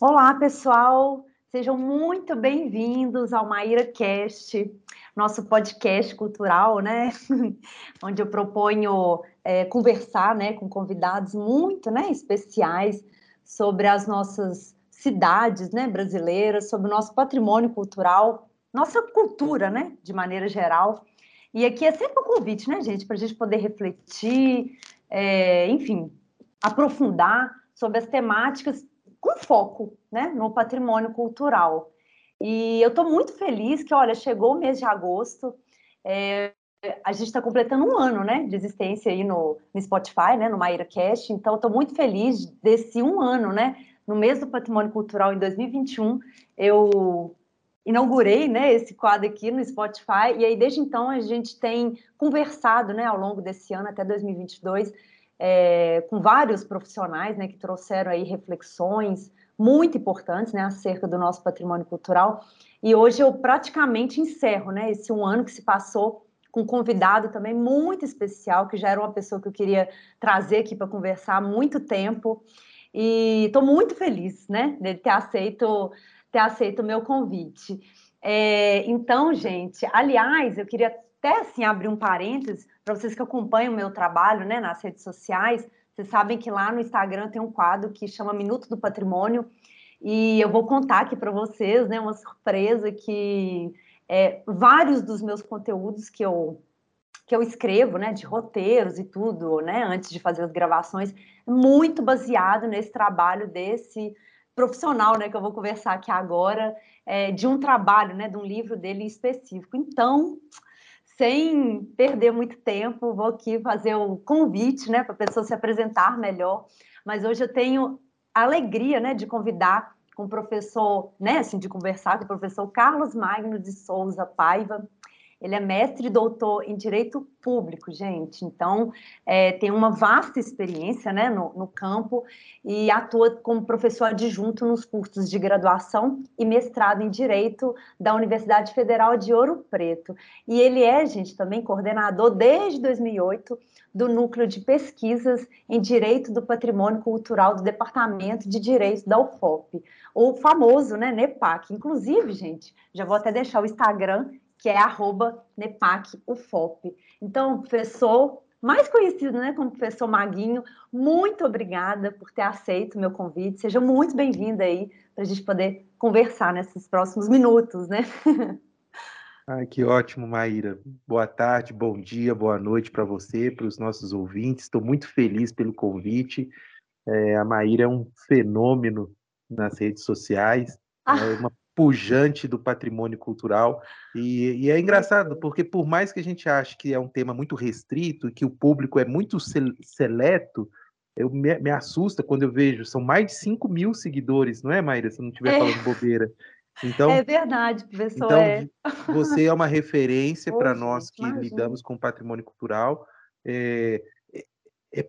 Olá, pessoal. Sejam muito bem-vindos ao Maíra Cast, nosso podcast cultural, né? Onde eu proponho é, conversar, né, com convidados muito, né, especiais sobre as nossas cidades, né, brasileiras, sobre o nosso patrimônio cultural, nossa cultura, né, de maneira geral. E aqui é sempre um convite, né, gente, para a gente poder refletir, é, enfim, aprofundar sobre as temáticas com foco né, no patrimônio cultural. E eu estou muito feliz que, olha, chegou o mês de agosto, é, a gente está completando um ano né, de existência aí no, no Spotify, né, no Maíra Cast, então estou muito feliz desse um ano, né? No mês do patrimônio cultural, em 2021, eu inaugurei né, esse quadro aqui no Spotify, e aí desde então a gente tem conversado né, ao longo desse ano, até 2022, é, com vários profissionais né, que trouxeram aí reflexões muito importantes né, acerca do nosso patrimônio cultural. E hoje eu praticamente encerro né, esse um ano que se passou com um convidado também muito especial, que já era uma pessoa que eu queria trazer aqui para conversar há muito tempo. E estou muito feliz né, dele ter aceito ter aceito o meu convite. É, então, gente, aliás, eu queria até assim abrir um parênteses para vocês que acompanham o meu trabalho né, nas redes sociais. Vocês sabem que lá no Instagram tem um quadro que chama Minuto do Patrimônio, e eu vou contar aqui para vocês né, uma surpresa que é, vários dos meus conteúdos que eu que eu escrevo, né, de roteiros e tudo, né, antes de fazer as gravações, muito baseado nesse trabalho desse profissional, né, que eu vou conversar aqui agora, é, de um trabalho, né, de um livro dele específico. Então, sem perder muito tempo, vou aqui fazer um convite, né, para a pessoa se apresentar melhor. Mas hoje eu tenho a alegria, né, de convidar com o professor, né, assim, de conversar com o professor Carlos Magno de Souza Paiva. Ele é mestre e doutor em Direito Público, gente. Então, é, tem uma vasta experiência né, no, no, campo e atua como professor adjunto nos cursos de graduação e mestrado em Direito da Universidade Federal de Ouro Preto. E ele é, gente, também coordenador desde 2008 do Núcleo de Pesquisas em Direito do Patrimônio Cultural do Departamento de Direito da UFOP, o famoso né, NEPAC. Inclusive, gente, já vou até deixar o Instagram que é arroba NEPACUFOP. Então, professor, mais conhecido né, como professor Maguinho, muito obrigada por ter aceito o meu convite. Seja muito bem-vinda aí para a gente poder conversar nesses próximos minutos, né? Ai, que ótimo, Maíra. Boa tarde, bom dia, boa noite para você, para os nossos ouvintes. Estou muito feliz pelo convite. É, a Maíra é um fenômeno nas redes sociais, ah. é uma pujante do patrimônio cultural. E, e, é engraçado, porque por mais que a gente ache que é um tema muito restrito e que o público é muito seleto, eu me, me, assusta quando eu vejo, são mais de 5 mil seguidores, não é, Maíra? Se eu não estiver é. falando bobeira. Então, é verdade, professor. Então, é. você é uma referência para nós que imagina. lidamos com patrimônio cultural. É, é, é,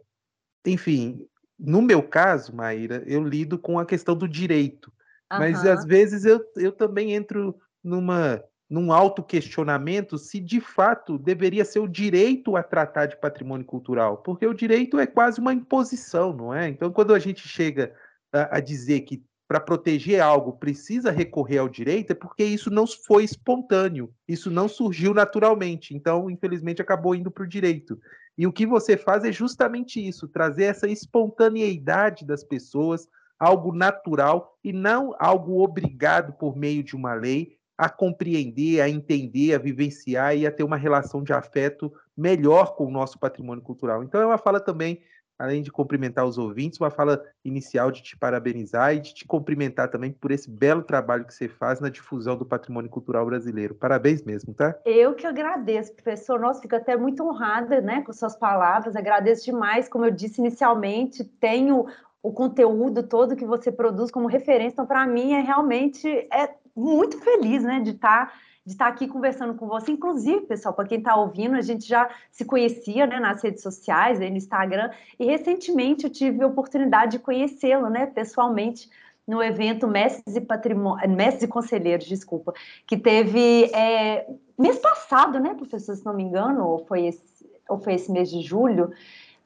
enfim, no meu caso, Maíra, eu lido com a questão do direito. Mas às vezes eu, eu também entro numa num autoquestionamento se de fato deveria ser o direito a tratar de patrimônio cultural, porque o direito é quase uma imposição, não é? Então, quando a gente chega a, a dizer que para proteger algo precisa recorrer ao direito, é porque isso não foi espontâneo, isso não surgiu naturalmente. Então, infelizmente, acabou indo para o direito. E o que você faz é justamente isso: trazer essa espontaneidade das pessoas algo natural e não algo obrigado por meio de uma lei a compreender, a entender, a vivenciar e a ter uma relação de afeto melhor com o nosso patrimônio cultural. Então, é uma fala também, além de cumprimentar os ouvintes, uma fala inicial de te parabenizar e de te cumprimentar também por esse belo trabalho que você faz na difusão do patrimônio cultural brasileiro. Parabéns mesmo, tá? Eu que agradeço, professor. Nossa, fico até muito honrada né, com suas palavras. Agradeço demais. Como eu disse inicialmente, tenho o conteúdo todo que você produz como referência. Então, para mim, é realmente é muito feliz, né, de estar tá, de estar tá aqui conversando com você. Inclusive, pessoal, para quem está ouvindo, a gente já se conhecia, né, nas redes sociais, no Instagram, e recentemente eu tive a oportunidade de conhecê-lo, né, pessoalmente no evento Mestres e Patrimônio, Mestres e Conselheiros, desculpa, que teve é, mês passado, né, professor, se não me engano, ou foi esse, ou foi esse mês de julho?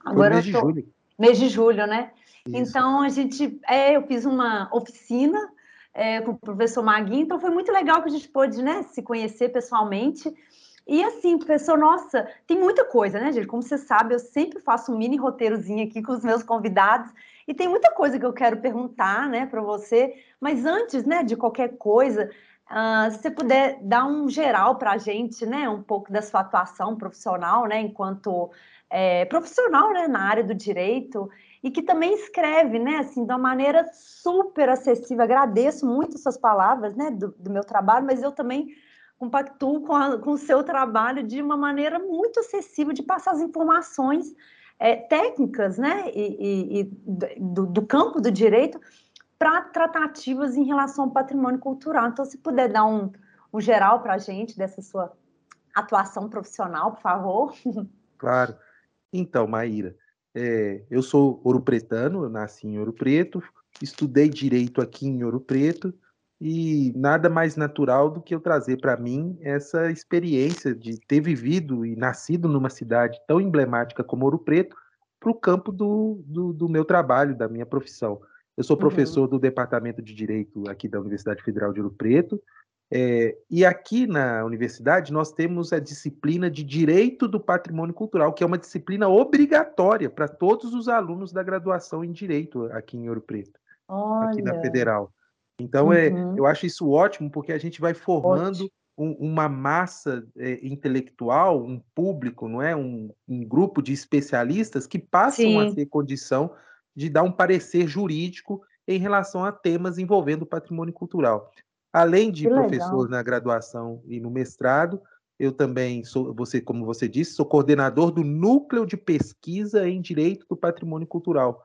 Agora foi mês tô... de julho. Mês de julho, né? Então, a gente, é, eu fiz uma oficina é, com o professor Magui, então foi muito legal que a gente pôde né, se conhecer pessoalmente. E assim, professor, nossa, tem muita coisa, né, gente? Como você sabe, eu sempre faço um mini roteirozinho aqui com os meus convidados e tem muita coisa que eu quero perguntar, né, para você. Mas antes, né, de qualquer coisa, uh, se você puder dar um geral para a gente, né, um pouco da sua atuação profissional, né, enquanto é, profissional, né, na área do direito e que também escreve, né, assim, de uma maneira super acessível. Agradeço muito suas palavras, né, do, do meu trabalho, mas eu também compactuo com, a, com o seu trabalho de uma maneira muito acessível de passar as informações é, técnicas, né, e, e, e do, do, campo do direito para tratativas em relação ao patrimônio cultural. Então, se puder dar um, um geral para a gente dessa sua atuação profissional, por favor. Claro. Então, Maíra, é, eu sou ouro-pretano, eu nasci em Ouro Preto, estudei direito aqui em Ouro Preto, e nada mais natural do que eu trazer para mim essa experiência de ter vivido e nascido numa cidade tão emblemática como Ouro Preto para o campo do, do, do, meu trabalho, da minha profissão. Eu sou uhum. professor uhum. do Departamento de Direito aqui da Universidade Federal de Ouro Preto, é, e aqui na universidade nós temos a disciplina de Direito do Patrimônio Cultural, que é uma disciplina obrigatória para todos os alunos da graduação em Direito aqui em Ouro Preto, Olha. aqui na Federal. Então, é, uhum. é, eu acho isso ótimo, porque a gente vai formando um, uma massa é, intelectual, um público, não é? Um, um, grupo de especialistas que passam Sim. a ter condição de dar um parecer jurídico em relação a temas envolvendo o patrimônio cultural. Além de que professor legal. na graduação e no mestrado, eu também sou, você, como você disse, sou coordenador do núcleo de pesquisa em direito do patrimônio cultural.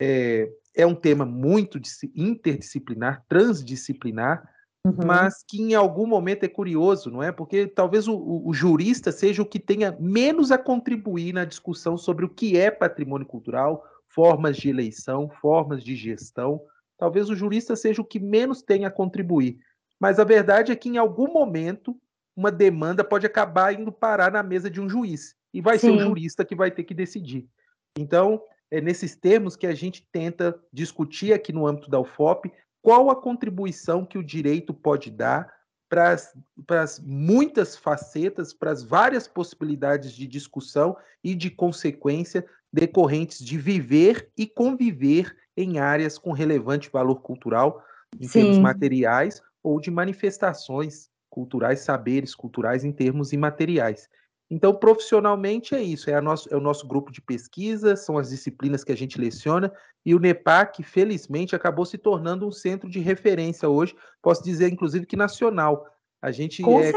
É, é um tema muito interdisciplinar, transdisciplinar, uhum. mas que em algum momento é curioso, não é? Porque talvez o, o, jurista seja o que tenha menos a contribuir na discussão sobre o que é patrimônio cultural, formas de eleição, formas de gestão. Talvez o jurista seja o que menos tenha a contribuir. Mas a verdade é que em algum momento uma demanda pode acabar indo parar na mesa de um juiz e vai Sim. ser o jurista que vai ter que decidir. Então, é nesses termos que a gente tenta discutir aqui no âmbito da UFOP qual a contribuição que o direito pode dar para as muitas facetas, para as várias possibilidades de discussão e de consequência decorrentes de viver e conviver em áreas com relevante valor cultural, em Sim. termos materiais, ou de manifestações culturais, saberes culturais em termos imateriais. Então, profissionalmente é isso, é, nosso, é, o nosso grupo de pesquisa, são as disciplinas que a gente leciona, e o NEPAC, felizmente, acabou se tornando um centro de referência hoje, posso dizer, inclusive, que nacional. A gente, é,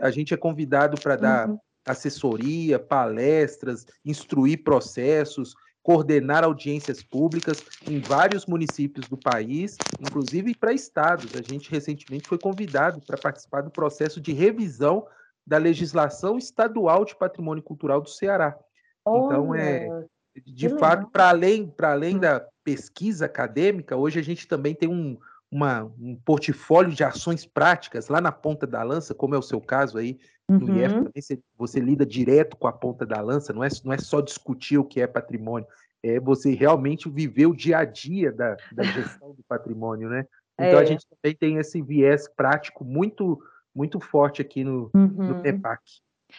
a gente é convidado para dar uhum. assessoria, palestras, instruir processos, coordenar audiências públicas em vários municípios do país, inclusive para estados. A gente recentemente foi convidado para participar do processo de revisão da legislação estadual de patrimônio cultural do Ceará. Então, é, de fato, para além, para além hum. da pesquisa acadêmica, hoje a gente também tem um, uma, um portfólio de ações práticas lá na ponta da lança, como é o seu caso aí uhum. Também você, você, lida direto com a ponta da lança, não é, não é só discutir o que é patrimônio, é você realmente viver o dia a dia da, da gestão do patrimônio, né? Então é. a gente também tem esse viés prático muito muito forte aqui no, uhum. no TEPAC.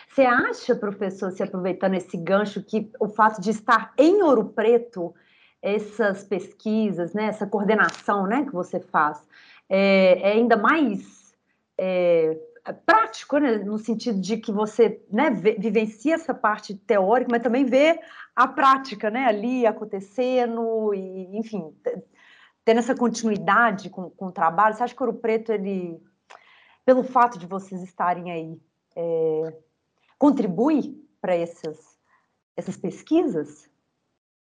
Você acha, professor, se aproveitando esse gancho, que o fato de estar em Ouro Preto, essas pesquisas, né, essa coordenação né, que você faz, é, é ainda mais é, prático, né, no sentido de que você né, vivencia essa parte teórica, mas também vê a prática né, ali acontecendo, e, enfim, tendo essa continuidade com, com o trabalho. Você acha que Ouro Preto ele pelo fato de vocês estarem aí, é, contribui para essas, essas pesquisas?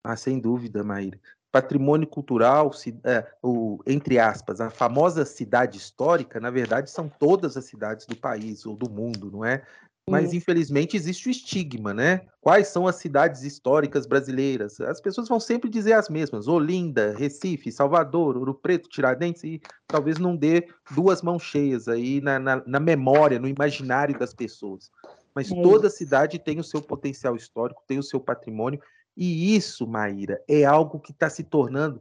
Ah, sem dúvida, Maíra. Patrimônio cultural, é, o, entre aspas, a famosa cidade histórica, na verdade, são todas as cidades do país ou do mundo, não é? Mas, infelizmente, existe o estigma, né? Quais são as cidades históricas brasileiras? As pessoas vão sempre dizer as mesmas: Olinda, Recife, Salvador, Ouro Preto, Tiradentes, e talvez não dê duas mãos cheias aí na, na, na memória, no imaginário das pessoas. Mas é toda cidade tem o seu potencial histórico, tem o seu patrimônio, E isso, Maíra, é algo que está se tornando.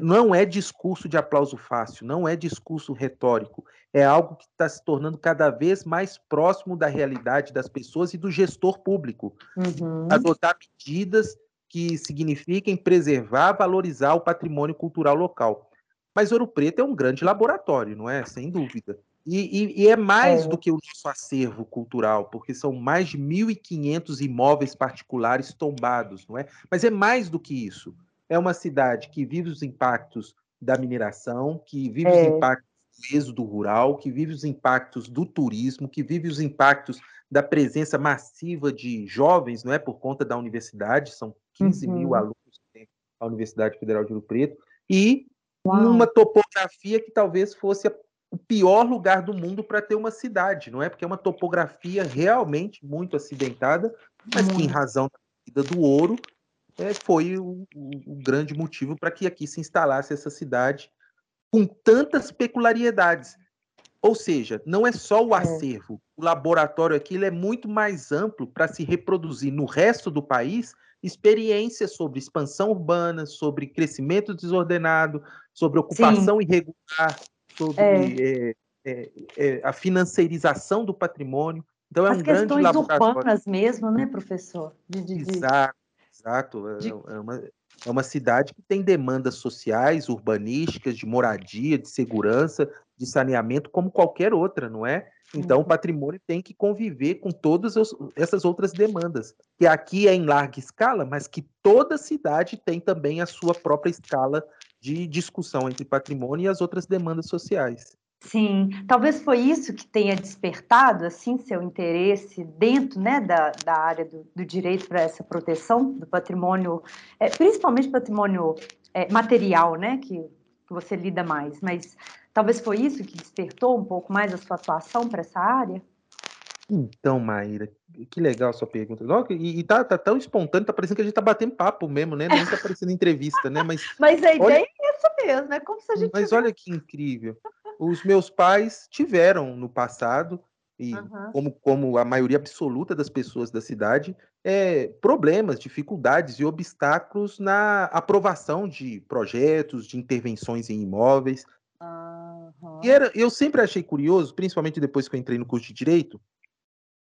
Não é discurso de aplauso fácil, não é discurso retórico, é algo que está se tornando cada vez mais próximo da realidade das pessoas e do gestor público. Uhum. Adotar medidas que signifiquem preservar, valorizar o patrimônio cultural local. Mas Ouro Preto é um grande laboratório, não é? Sem dúvida. E, e, e é mais é. do que o nosso acervo cultural, porque são mais de 1.500 imóveis particulares tombados, não é? Mas é mais do que isso. É uma cidade que vive os impactos da mineração, que vive é. os impactos do êxodo rural, que vive os impactos do turismo, que vive os impactos da presença massiva de jovens, não é? Por conta da universidade, são 15 uhum. mil alunos que tem a Universidade Federal de Ouro Preto, e Uau. numa topografia que talvez fosse o pior lugar do mundo para ter uma cidade, não é? Porque é uma topografia realmente muito acidentada, mas que, em razão da vida do ouro, é, foi o, o, grande motivo para que aqui se instalasse essa cidade com tantas peculiaridades. Ou seja, não é só o é. acervo, o laboratório aqui é muito mais amplo para se reproduzir no resto do país experiências sobre expansão urbana, sobre crescimento desordenado, sobre ocupação Sim. irregular, sobre é. É, é, a financeirização do patrimônio. Então é As um grande laboratório. questões urbanas mesmo, né, professor? De, de, exato, exato. É, de... É, uma, é uma cidade que tem demandas sociais, urbanísticas, de moradia, de segurança, de saneamento, como qualquer outra, não é? Então, o uhum. patrimônio tem que conviver com todas essas outras demandas, que aqui é em larga escala, mas que toda cidade tem também a sua própria escala de discussão entre patrimônio e as outras demandas sociais. Sim, talvez foi isso que tenha despertado assim seu interesse dentro né, da, da área do, do direito para essa proteção do patrimônio, é, principalmente patrimônio é, material, né, que, que você lida mais. Mas talvez foi isso que despertou um pouco mais a sua atuação para essa área. Então, Maíra, que legal a sua pergunta. E, e tá, tá, tão espontâneo, tá parecendo que a gente tá batendo papo mesmo, né? Nem tá parecendo entrevista, né? Mas, Mas a ideia olha... é essa mesmo, é como se a gente. Mas olha que incrível. Os meus pais tiveram no passado, e uhum. como, como a maioria absoluta das pessoas da cidade, é, problemas, dificuldades e obstáculos na aprovação de projetos, de intervenções em imóveis. Uhum. E era, eu sempre achei curioso, principalmente depois que eu entrei no curso de Direito,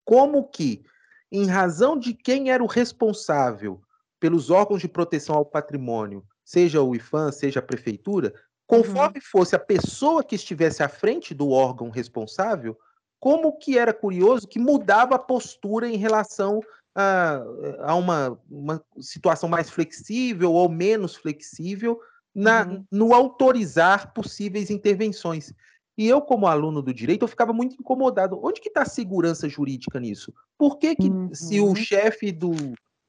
como que, em razão de quem era o responsável pelos órgãos de proteção ao patrimônio, seja o IFAM, seja a prefeitura, conforme uhum. fosse a pessoa que estivesse à frente do órgão responsável, como que era curioso que mudava a postura em relação a, a uma, uma situação mais flexível ou menos flexível na, uhum. no autorizar possíveis intervenções. E eu, como aluno do direito, eu ficava muito incomodado. Onde que está a segurança jurídica nisso? Por que, que uhum. se o uhum. chefe do.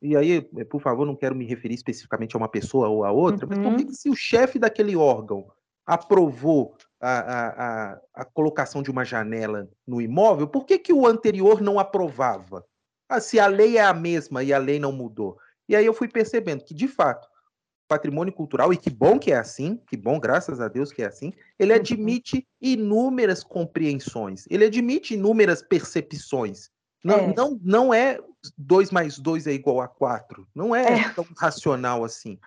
E aí, eh, por favor, não quero me referir especificamente a uma pessoa ou a outra, uhum. mas por que, uhum. que se o chefe daquele órgão aprovou a, a, a, a, colocação de uma janela no imóvel, por que, que o anterior não aprovava? Ah, se a lei é a mesma e a lei não mudou. E aí eu fui percebendo que, de fato, patrimônio cultural, e que bom que é assim, que bom, graças a Deus que é assim, ele uhum. admite inúmeras compreensões, ele admite inúmeras percepções. Não é, não, não é 2 mais 2 é igual a 4, não é, é, tão racional assim.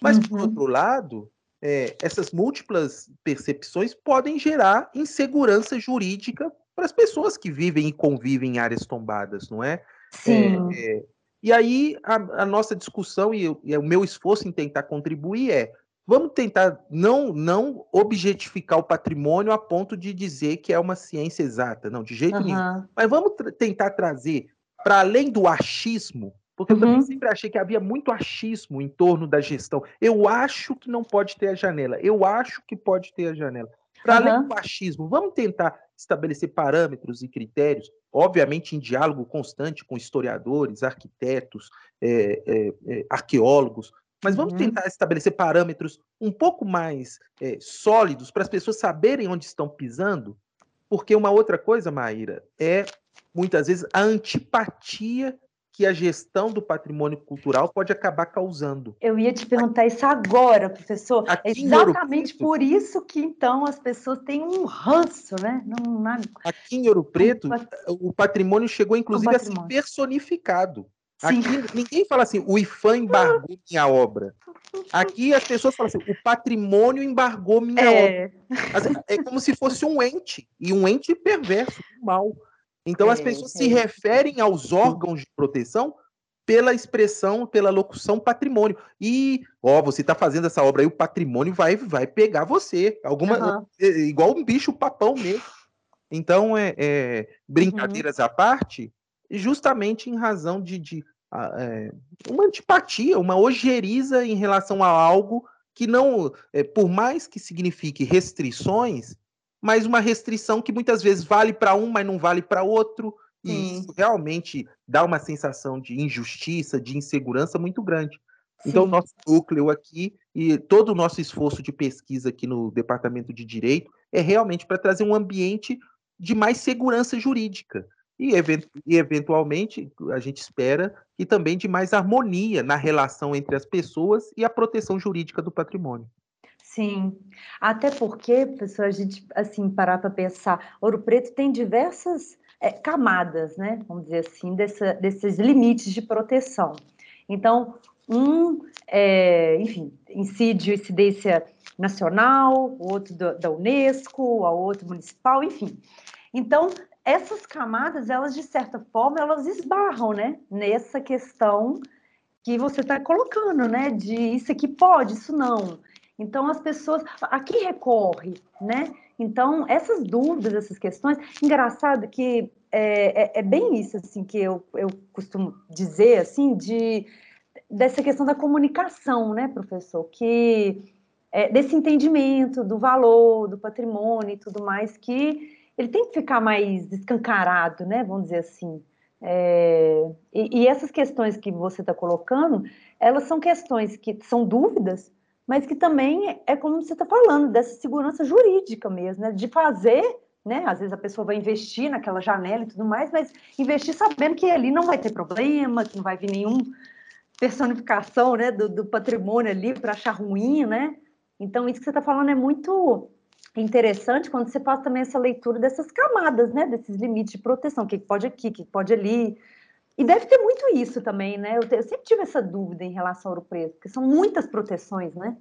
Mas, uhum. por outro lado, é, essas múltiplas percepções podem gerar insegurança jurídica para as pessoas que vivem e convivem em áreas tombadas, não é? Sim. É, e aí a, a nossa discussão e, e, o meu esforço em tentar contribuir é vamos tentar não não objetificar o patrimônio a ponto de dizer que é uma ciência exata, não, de jeito uhum. nenhum. Mas vamos tra tentar trazer para além do achismo, porque uhum. eu também uhum. sempre achei que havia muito achismo em torno da gestão. Eu acho que não pode ter a janela, eu acho que pode ter a janela. Para uhum. além do achismo, vamos tentar estabelecer parâmetros e critérios, obviamente em diálogo constante com historiadores, arquitetos, é, é, é, arqueólogos, mas vamos uhum. tentar estabelecer parâmetros um pouco mais é, sólidos para as pessoas saberem onde estão pisando, porque uma outra coisa, Maíra, é muitas vezes a antipatia que a gestão do patrimônio cultural pode acabar causando. Eu ia te perguntar isso agora, professor. É exatamente Preto, por isso que então as pessoas têm um ranço, né? Não, não... Aqui em Ouro Preto, o patrimônio chegou inclusive a ser personificado. Aqui ninguém fala assim, o IFAM embargou minha obra. Aqui as pessoas falam assim, o patrimônio embargou minha é. obra. É como se fosse um ente, e um ente perverso, mal. Então é, as pessoas é. se referem aos órgãos de proteção pela expressão, pela locução patrimônio. E, ó, você está fazendo essa obra aí, o patrimônio vai, vai pegar você. Alguma, uhum. Igual um bicho papão mesmo. Então, é, é brincadeiras uhum. à parte, justamente em razão de, de é, uma antipatia, uma ojeriza em relação a algo que não, é, por mais que signifique restrições, mas uma restrição que muitas vezes vale para um, mas não vale para outro, e isso realmente dá uma sensação de injustiça, de insegurança muito grande. Sim. Então, o nosso núcleo aqui e todo o nosso esforço de pesquisa aqui no Departamento de Direito é realmente para trazer um ambiente de mais segurança jurídica. E, e, eventualmente, a gente espera que também de mais harmonia na relação entre as pessoas e a proteção jurídica do patrimônio. Sim, até porque, pessoal, a gente, assim, parar para pensar, Ouro Preto tem diversas é, camadas, né, vamos dizer assim, dessa, desses limites de proteção. Então, um, é, enfim, incide incidência nacional, o outro do, da Unesco, o outro municipal, enfim. Então, essas camadas, elas de certa forma, elas esbarram, né, nessa questão que você está colocando, né, de isso aqui pode, isso não. Então, as pessoas, aqui recorre, né? Então, essas dúvidas, essas questões, engraçado que é, é, é, bem isso, assim, que eu, eu costumo dizer, assim, de, dessa questão da comunicação, né, professor? Que, é, desse entendimento do valor, do patrimônio e tudo mais, que ele tem que ficar mais escancarado, né, vamos dizer assim. É, e, e essas questões que você está colocando, elas são questões que são dúvidas, mas que também é como você está falando, dessa segurança jurídica mesmo, né? De fazer, né? Às vezes a pessoa vai investir naquela janela e tudo mais, mas investir sabendo que ali não vai ter problema, que não vai vir nenhum personificação né, do, do patrimônio ali para achar ruim, né? Então, isso que você está falando é muito interessante quando você faz também essa leitura dessas camadas, né? Desses limites de proteção, o que pode aqui, o que pode ali. E deve ter muito isso também, né? Eu, eu, sempre tive essa dúvida em relação ao Ouro Preto, porque são muitas proteções, né?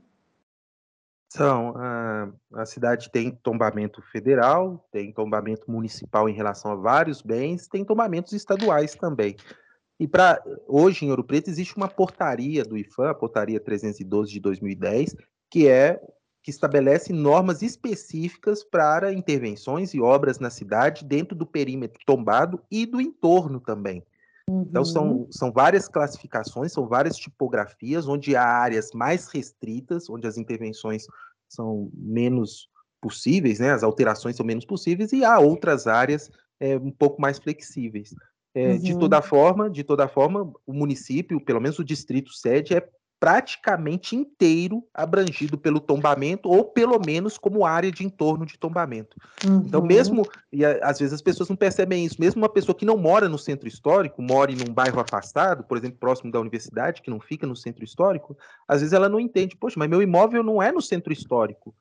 São. A, a cidade tem tombamento federal, tem tombamento municipal em relação a vários bens, tem tombamentos estaduais também. E para hoje em Ouro Preto existe uma portaria do IFAM, a portaria 312 de 2010, que é que estabelece normas específicas para intervenções e obras na cidade dentro do perímetro tombado e do entorno também. Uhum. Então, são, uhum. são várias classificações, são várias tipografias, onde há áreas mais restritas, onde as intervenções são menos possíveis, né? as alterações são menos possíveis, e há outras áreas é, um pouco mais flexíveis. É, uhum. De toda forma, de toda forma, o município, pelo menos o distrito sede, é praticamente inteiro abrangido pelo tombamento, ou pelo menos como área de entorno de tombamento. Então, uhum. Então, mesmo, e às vezes as pessoas não percebem isso, mesmo uma pessoa que não mora no centro histórico, mora em um bairro afastado, por exemplo, próximo da universidade, que não fica no centro histórico, às vezes ela não entende, poxa, mas meu imóvel não é no centro histórico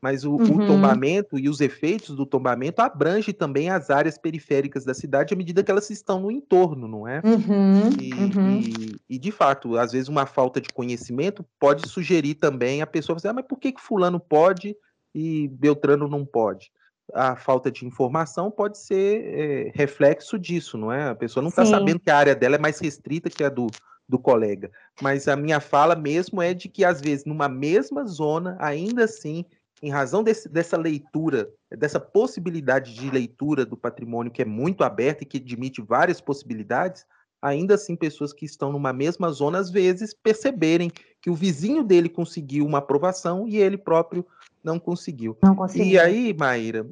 mas o, uhum. o, tombamento e os efeitos do tombamento abrange também as áreas periféricas da cidade à medida que elas estão no entorno, não é? Uhum. E, uhum. E, e, de fato, às vezes uma falta de conhecimento pode sugerir também a pessoa dizer, ah, mas por que, que fulano pode e Beltrano não pode? A falta de informação pode ser é, reflexo disso, não é? A pessoa não está sabendo que a área dela é mais restrita que a do, do colega. Mas a minha fala mesmo é de que, às vezes, numa mesma zona, ainda assim, em razão desse, dessa leitura, dessa possibilidade de leitura do patrimônio que é muito aberta e que admite várias possibilidades, ainda assim pessoas que estão numa mesma zona às vezes perceberem que o vizinho dele conseguiu uma aprovação e ele próprio não conseguiu. Não conseguiu. E aí, Maíra,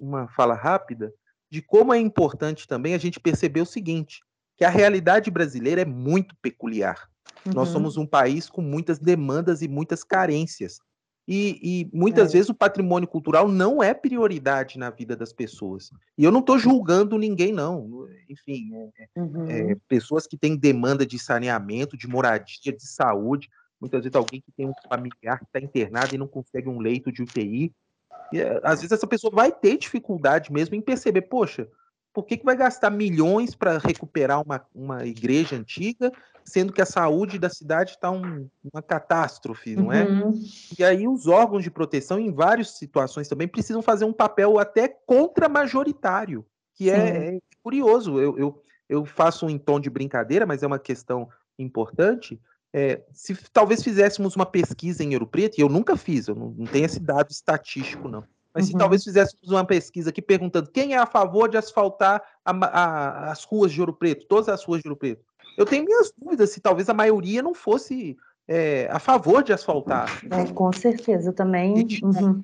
uma fala rápida de como é importante também a gente perceber o seguinte, que a realidade brasileira é muito peculiar. Uhum. Nós somos um país com muitas demandas e muitas carências. E, e muitas é. vezes o patrimônio cultural não é prioridade na vida das pessoas. E eu não estou julgando ninguém, não. Enfim, é, é, uhum. é, pessoas que têm demanda de saneamento, de moradia, de saúde. Muitas vezes alguém que tem um familiar que está internado e não consegue um leito de UTI. E, às vezes essa pessoa vai ter dificuldade mesmo em perceber, poxa, Por que, que vai gastar milhões para recuperar uma, uma igreja antiga, sendo que a saúde da cidade está um, uma catástrofe, não é? Uhum. E aí os órgãos de proteção, em várias situações também, precisam fazer um papel até contra-majoritário, que é, é, curioso. Eu, eu, eu faço um em tom de brincadeira, mas é uma questão importante. É, se talvez fizéssemos uma pesquisa em Ouro Preto, e eu nunca fiz, eu não, não tenho esse dado estatístico, não. Mas uhum. se talvez fizéssemos uma pesquisa aqui perguntando quem é a favor de asfaltar a, a, as ruas de Ouro Preto, todas as ruas de Ouro Preto. Eu tenho minhas dúvidas se talvez a maioria não fosse é, a favor de asfaltar. É, com certeza, também. E, uhum.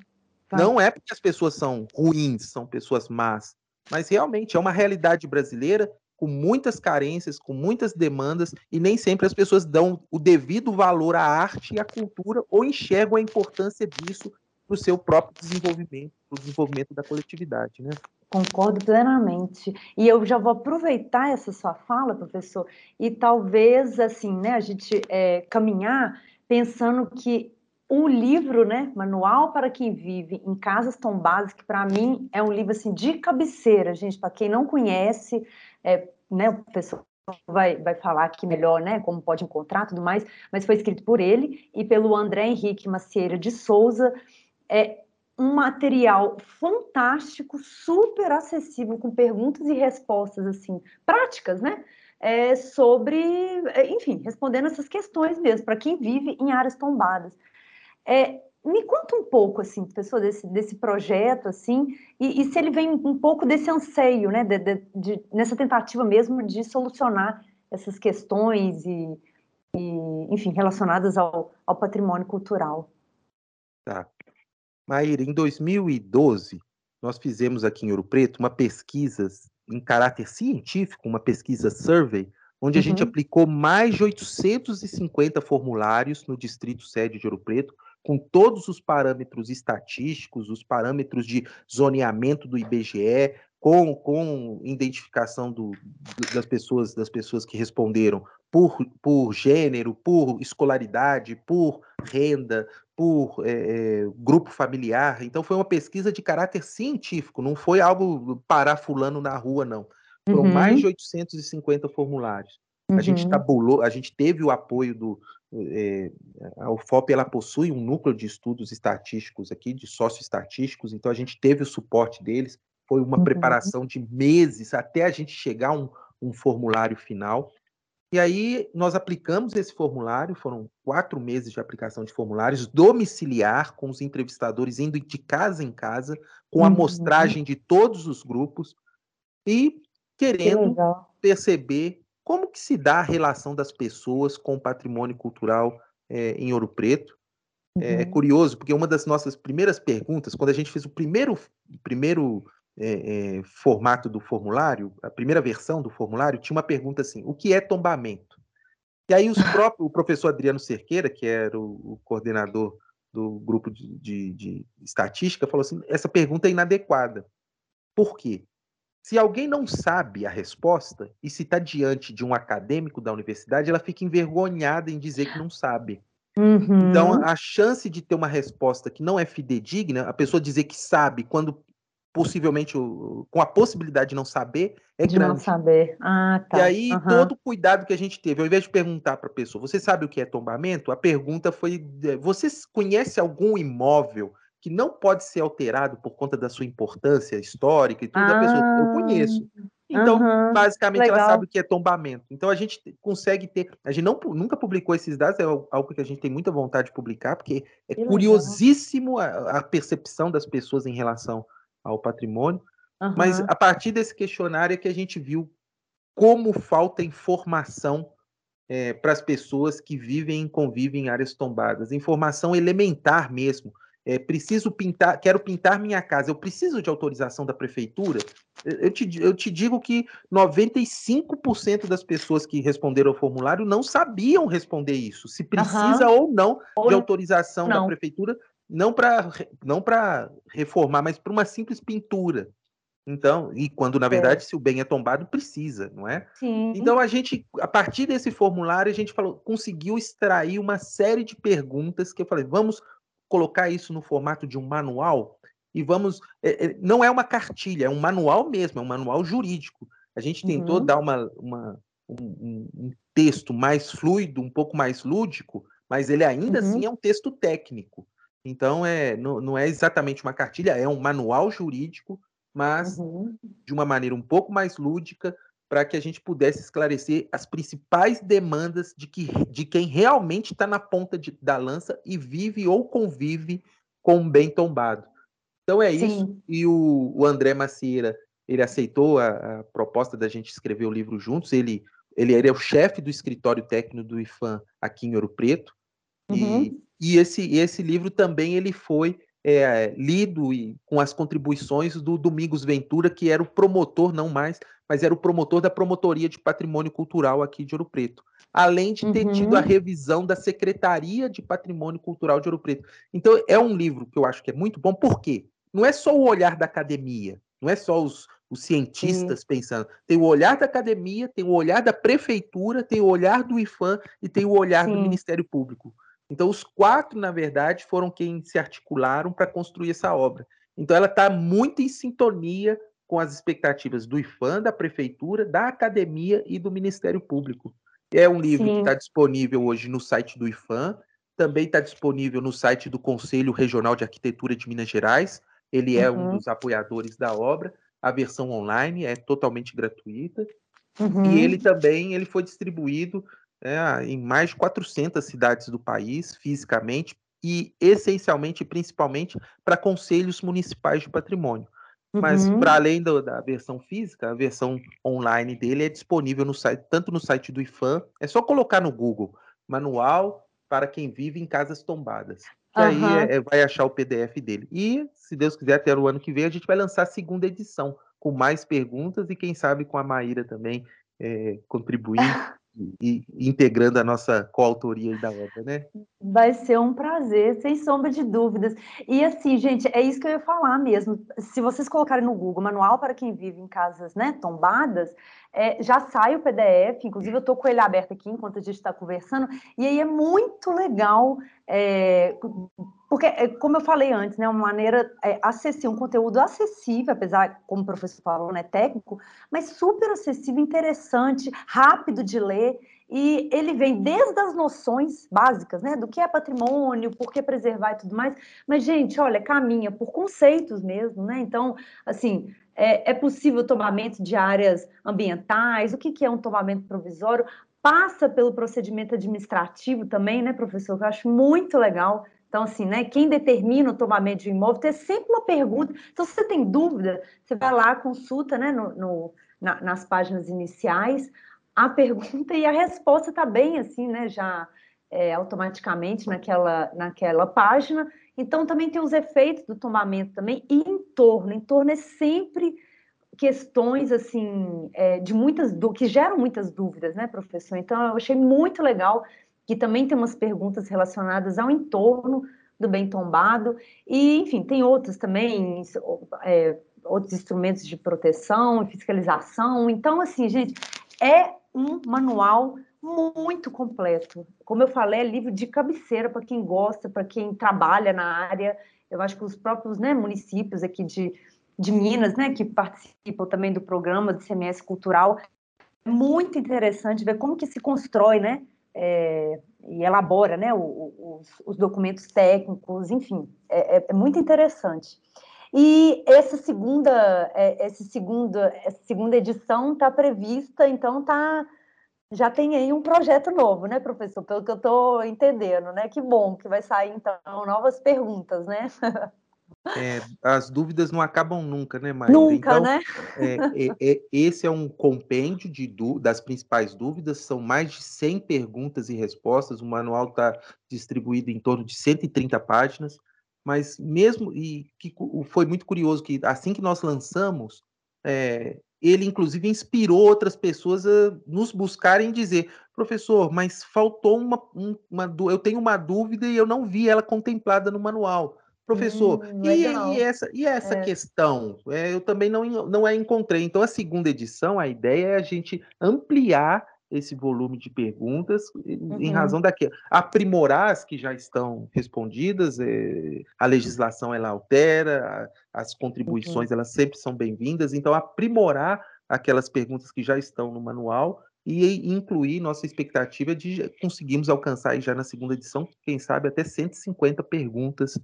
Não é porque as pessoas são ruins, são pessoas más, mas realmente é uma realidade brasileira com muitas carências, com muitas demandas, e nem sempre as pessoas dão o devido valor à arte e à cultura ou enxergam a importância disso para o seu próprio desenvolvimento, para o desenvolvimento da coletividade, né? Concordo plenamente. E eu já vou aproveitar essa sua fala, professor, e talvez assim, né, a gente é, caminhar pensando que o livro, né, Manual para quem vive em casas tombadas, que para mim é um livro assim de cabeceira, gente, para quem não conhece, é, né, o pessoal vai, vai falar aqui melhor, né, como pode encontrar tudo mais, mas foi escrito por ele e pelo André Henrique Macieira de Souza, é um material fantástico, super acessível, com perguntas e respostas, assim, práticas, né, é, sobre, é, enfim, respondendo essas questões mesmo, para quem vive em áreas tombadas. É, me conta um pouco, assim, pessoa, desse, desse projeto, assim, e, e, se ele vem um pouco desse anseio, né, de, de, de, nessa tentativa mesmo de solucionar essas questões e, e enfim, relacionadas ao, ao, patrimônio cultural. Tá. Maíra, em 2012, nós fizemos aqui em Ouro Preto uma pesquisa em caráter científico, uma pesquisa survey, onde a uhum. gente aplicou mais de 850 formulários no distrito sede de Ouro Preto, com todos os parâmetros estatísticos, os parâmetros de zoneamento do IBGE, com, com identificação do, das pessoas das pessoas que responderam por, por gênero, por escolaridade, por renda, por é, grupo familiar. Então foi uma pesquisa de caráter científico, não foi algo parar fulano na rua, não. Foram uhum. mais de 850 formulários. Uhum. A gente uhum. tabulou, a gente teve o apoio do, é, a UFOP ela possui um núcleo de estudos estatísticos aqui, de socioestatísticos, então a gente teve o suporte deles, foi uma uhum. preparação de meses até a gente chegar a um, um formulário final. E aí nós aplicamos esse formulário, foram quatro meses de aplicação de formulários, domiciliar, com os entrevistadores indo de casa em casa, com a uhum. amostragem de todos os grupos, e querendo que perceber como que se dá a relação das pessoas com o patrimônio cultural é, em Ouro Preto? É, é uhum. curioso, porque uma das nossas primeiras perguntas, quando a gente fez o primeiro, primeiro é, é, formato do formulário, a primeira versão do formulário, tinha uma pergunta assim: o que é tombamento? E aí próprios, o professor Adriano Cerqueira, que era o, o coordenador do grupo de, de, de, estatística, falou assim: essa pergunta é inadequada. Por quê? Se alguém não sabe a resposta e se está diante de um acadêmico da universidade, ela fica envergonhada em dizer que não sabe. Uhum. Então, a chance de ter uma resposta que não é fidedigna, a pessoa dizer que sabe, quando possivelmente com a possibilidade de não saber, é de grande. não saber. Ah, tá. E aí, uhum. todo o cuidado que a gente teve, ao invés de perguntar para a pessoa, você sabe o que é tombamento? A pergunta foi: você conhece algum imóvel que não pode ser alterado por conta da sua importância histórica e tudo, ah, a pessoa, eu conheço. Então, uhum, basicamente, legal. ela sabe o que é tombamento. Então, a gente consegue ter. A gente não, nunca publicou esses dados, é algo que a gente tem muita vontade de publicar, porque é que curiosíssimo a, a, percepção das pessoas em relação ao patrimônio. Uhum. Mas a partir desse questionário é que a gente viu como falta informação é, para as pessoas que vivem e convivem em áreas tombadas, informação elementar mesmo é, preciso pintar, quero pintar minha casa, eu preciso de autorização da prefeitura? Eu te, eu te digo que 95% das pessoas que responderam ao formulário não sabiam responder isso, se precisa uhum. ou não ou de autorização não. da prefeitura, não para não reformar, mas para uma simples pintura. Então, e quando na verdade, é. se o bem é tombado, precisa, não é? Sim. Então a gente, a partir desse formulário, a gente falou, conseguiu extrair uma série de perguntas que eu falei, vamos colocar isso no formato de um manual e vamos. É, é, não é uma cartilha, é um manual mesmo, é um manual jurídico. A gente tentou uhum. dar uma, uma um, um, texto mais fluido, um pouco mais lúdico, mas ele ainda assim uhum. assim é um texto técnico. Então, é, não, não, é exatamente uma cartilha, é um manual jurídico, mas uhum. de uma maneira um pouco mais lúdica, para que a gente pudesse esclarecer as principais demandas de, que, de quem realmente está na ponta de, da lança e vive ou convive com um bem tombado. Então é Sim. isso. E o, o, André Macieira, ele aceitou a, a, proposta da gente escrever o livro juntos. Ele, ele, é o chefe do escritório técnico do IFAM aqui em Ouro Preto. Uhum. E, e esse, esse livro também ele foi é, lido e, com as contribuições do Domingos Ventura, que era o promotor, não mais, mas era o promotor da Promotoria de Patrimônio Cultural aqui de Ouro Preto. Além de ter uhum. tido a uhum. revisão da Secretaria de Patrimônio Cultural de Ouro Preto. Então, é um livro que eu acho que é muito bom, por quê? Não é só o olhar da academia, não é só os, os cientistas Sim. pensando. Tem o olhar da academia, tem o olhar da prefeitura, tem o olhar do IFAM e tem o olhar Sim. do Ministério Público. Então, os quatro, na verdade, foram quem se articularam para construir essa obra. Então, ela está muito em sintonia com as expectativas do IFAM, da prefeitura, da academia e do Ministério Público. É um livro Sim. que está disponível hoje no site do IFAM, também está disponível no site do Conselho Regional de Arquitetura de Minas Gerais. Ele é uhum. um dos apoiadores da obra. A versão online é totalmente gratuita. Uhum. E ele também ele foi distribuído é, em mais de 400 cidades do país, fisicamente, e essencialmente, principalmente, para conselhos municipais de patrimônio. Mas, uhum. para além do, da versão física, a versão online dele é disponível no site, tanto no site do IFAM, é só colocar no Google Manual para quem vive em casas tombadas. Que uhum. aí é, é, vai achar o PDF dele. E, se Deus quiser, até o ano que vem, a gente vai lançar a segunda edição, com mais perguntas e, quem sabe, com a Maíra também é, contribuindo e, integrando a nossa coautoria da obra, né? Vai ser um prazer, sem sombra de dúvidas. E assim, gente, é isso que eu ia falar mesmo. Se vocês colocarem no Google Manual para quem vive em casas né, tombadas, é, já sai o PDF, inclusive eu estou com ele aberto aqui enquanto a gente está conversando, e aí é muito legal, é, porque, é, como eu falei antes, né, uma maneira é, acessível, um conteúdo acessível, apesar, como o professor falou, né, técnico, mas super acessível, interessante, rápido de ler, e ele vem desde as noções básicas, né, do que é patrimônio, por que preservar e tudo mais, mas, gente, olha, caminha por conceitos mesmo, né, então, assim, é, é possível tombamento de áreas ambientais, o que, que é um tombamento provisório, passa pelo procedimento administrativo também, né, professor, que eu acho muito legal, então, assim, né, quem determina o tombamento de um imóvel tem sempre uma pergunta. Então, se você tem dúvida, você vai lá, consulta né, no, no na, nas páginas iniciais a pergunta e a resposta está bem assim, né, já é, automaticamente naquela, naquela página. Então, também tem os efeitos do tombamento também e em torno. Em torno é sempre questões assim é, de muitas que geram muitas dúvidas, né, professor? Então, eu achei muito legal que também tem umas perguntas relacionadas ao entorno do bem tombado e, enfim, tem outros também, é, outros instrumentos de proteção e fiscalização. Então, assim, gente, é um manual muito completo. Como eu falei, é livro de cabeceira para quem gosta, para quem trabalha na área. Eu acho que os próprios né, municípios aqui de, de Minas, né, que participam também do programa do CMS Cultural, é muito interessante ver como que se constrói, né, é, e elabora, né, os, os, documentos técnicos, enfim, é, é, é muito interessante. E essa segunda, é, essa segunda, essa segunda edição está prevista, então está já tem aí um projeto novo, né, professor? Pelo que eu estou entendendo, né? Que bom que vai sair, então, novas perguntas, né? É, as dúvidas não acabam nunca, né, Maíra? Nunca, então, né? É, é, é, esse é um compêndio de das principais dúvidas, são mais de 100 perguntas e respostas, o manual está distribuído em torno de 130 páginas, mas mesmo, e que foi muito curioso que assim que nós lançamos, é, ele inclusive inspirou outras pessoas a nos buscarem dizer, professor, mas faltou uma, uma, eu tenho uma dúvida e eu não vi ela contemplada no manual. Professor, hum, e, e, essa, e essa é. questão? É, eu também não, não a encontrei. Então, a segunda edição, a ideia é a gente ampliar esse volume de perguntas uhum. em razão daqui. Aprimorar as que já estão respondidas é, a legislação ela altera as contribuições uhum. elas sempre são bem-vindas. Então aprimorar aquelas perguntas que já estão no manual e incluir nossa expectativa de conseguirmos alcançar já na segunda edição quem sabe até 150 perguntas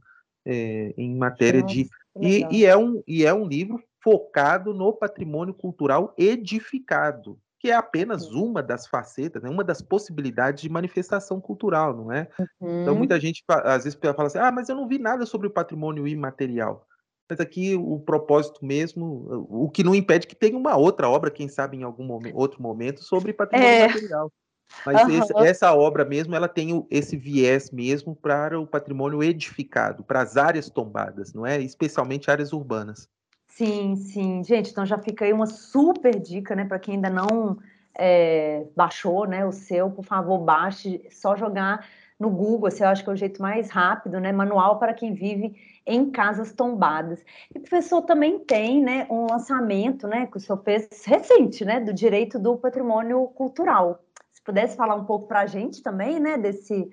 é, em matéria Nossa, de e, e, é um e é um livro focado no patrimônio cultural edificado, que é apenas uma das facetas, né, uma das possibilidades de manifestação cultural, não é? Uhum. Então muita gente às vezes fala assim, ah, mas eu não vi nada sobre o patrimônio imaterial. Mas aqui o propósito mesmo, o que não impede que tenha uma outra obra, quem sabe em algum momento, outro momento, sobre patrimônio é. material. Mas uhum. esse, essa obra mesmo, ela tem esse viés mesmo para o patrimônio edificado, para as áreas tombadas, não é? Especialmente áreas urbanas. Sim, sim. Gente, então já fica aí uma super dica, né, para quem ainda não é, baixou, né, o seu, por favor, baixe, só jogar no Google, assim, eu acho que é o jeito mais rápido, né, manual para quem vive em casas tombadas. E o professor também tem, né, um lançamento, né, que o senhor fez recente, né, do direito do patrimônio cultural. Se pudesse falar um pouco para a gente também, né, desse,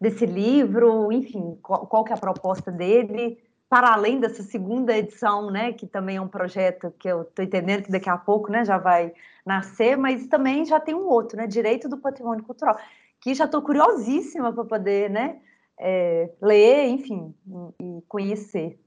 desse livro, enfim, qual, qual que é a proposta dele, para além dessa segunda edição, né, que também é um projeto que eu estou entendendo que daqui a pouco, né, já vai nascer, mas também já tem um outro, né, Direito do Patrimônio Cultural, que já estou curiosíssima para poder, né, é, ler, enfim, e conhecer.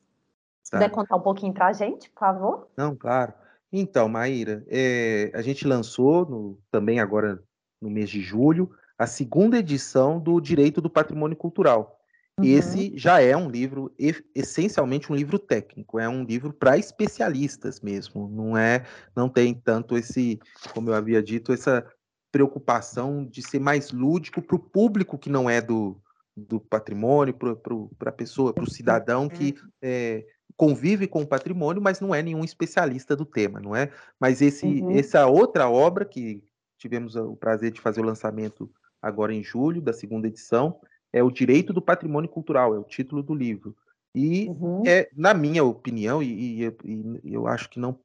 Tá. Puder contar um pouquinho para a gente, por favor? Não, claro. Então, Maíra, é, a gente lançou no, também agora no mês de julho a segunda edição do Direito do Patrimônio Cultural. Uhum. Esse já é um livro, essencialmente um livro técnico, é um livro para especialistas mesmo, não é, não tem tanto esse, como eu havia dito, essa preocupação de ser mais lúdico para o público que não é do, do patrimônio, para a pessoa, para o cidadão que é, convive com o patrimônio, mas não é nenhum especialista do tema, não é? Mas esse, uhum. essa outra obra que tivemos o prazer de fazer o lançamento agora em julho da segunda edição, é o direito do patrimônio cultural, é o título do livro. E uhum. é, na minha opinião, e, e, e eu acho que não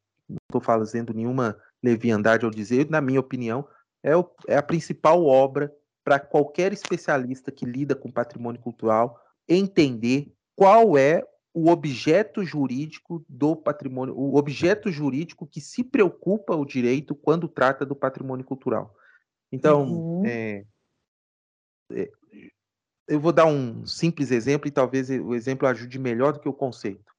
estou fazendo nenhuma leviandade ao dizer, na minha opinião, é, o, é a principal obra para qualquer especialista que lida com patrimônio cultural entender qual é o objeto jurídico do patrimônio, o objeto jurídico que se preocupa o direito quando trata do patrimônio cultural. Então, uhum. é, é, eu vou dar um simples exemplo e talvez o exemplo ajude melhor do que o conceito.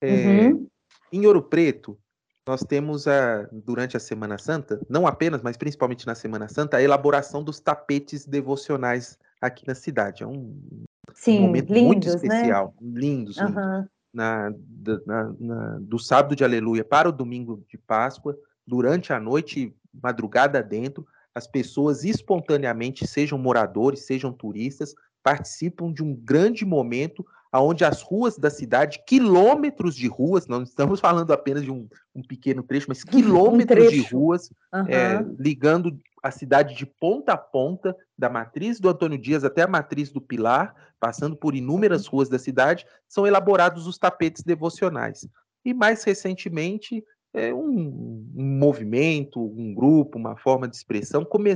É, uhum. Em Ouro Preto, nós temos a, durante a Semana Santa, não apenas, mas principalmente na Semana Santa, a elaboração dos tapetes devocionais aqui na cidade. É um, Sim, um momento lindos, muito né? especial, né? lindos. Uhum. Na, na, na, do sábado de Aleluia para o domingo de Páscoa, durante a noite, madrugada dentro, as pessoas espontaneamente, sejam moradores, sejam turistas, participam de um grande momento onde as ruas da cidade, quilômetros de ruas, não estamos falando apenas de um, um pequeno trecho, mas quilômetros um de ruas, uhum. é, ligando a cidade de ponta a ponta, da matriz do Antônio Dias até a matriz do Pilar, passando por inúmeras ruas da cidade, são elaborados os tapetes devocionais. E mais recentemente, é um, um movimento, um grupo, uma forma de expressão, come,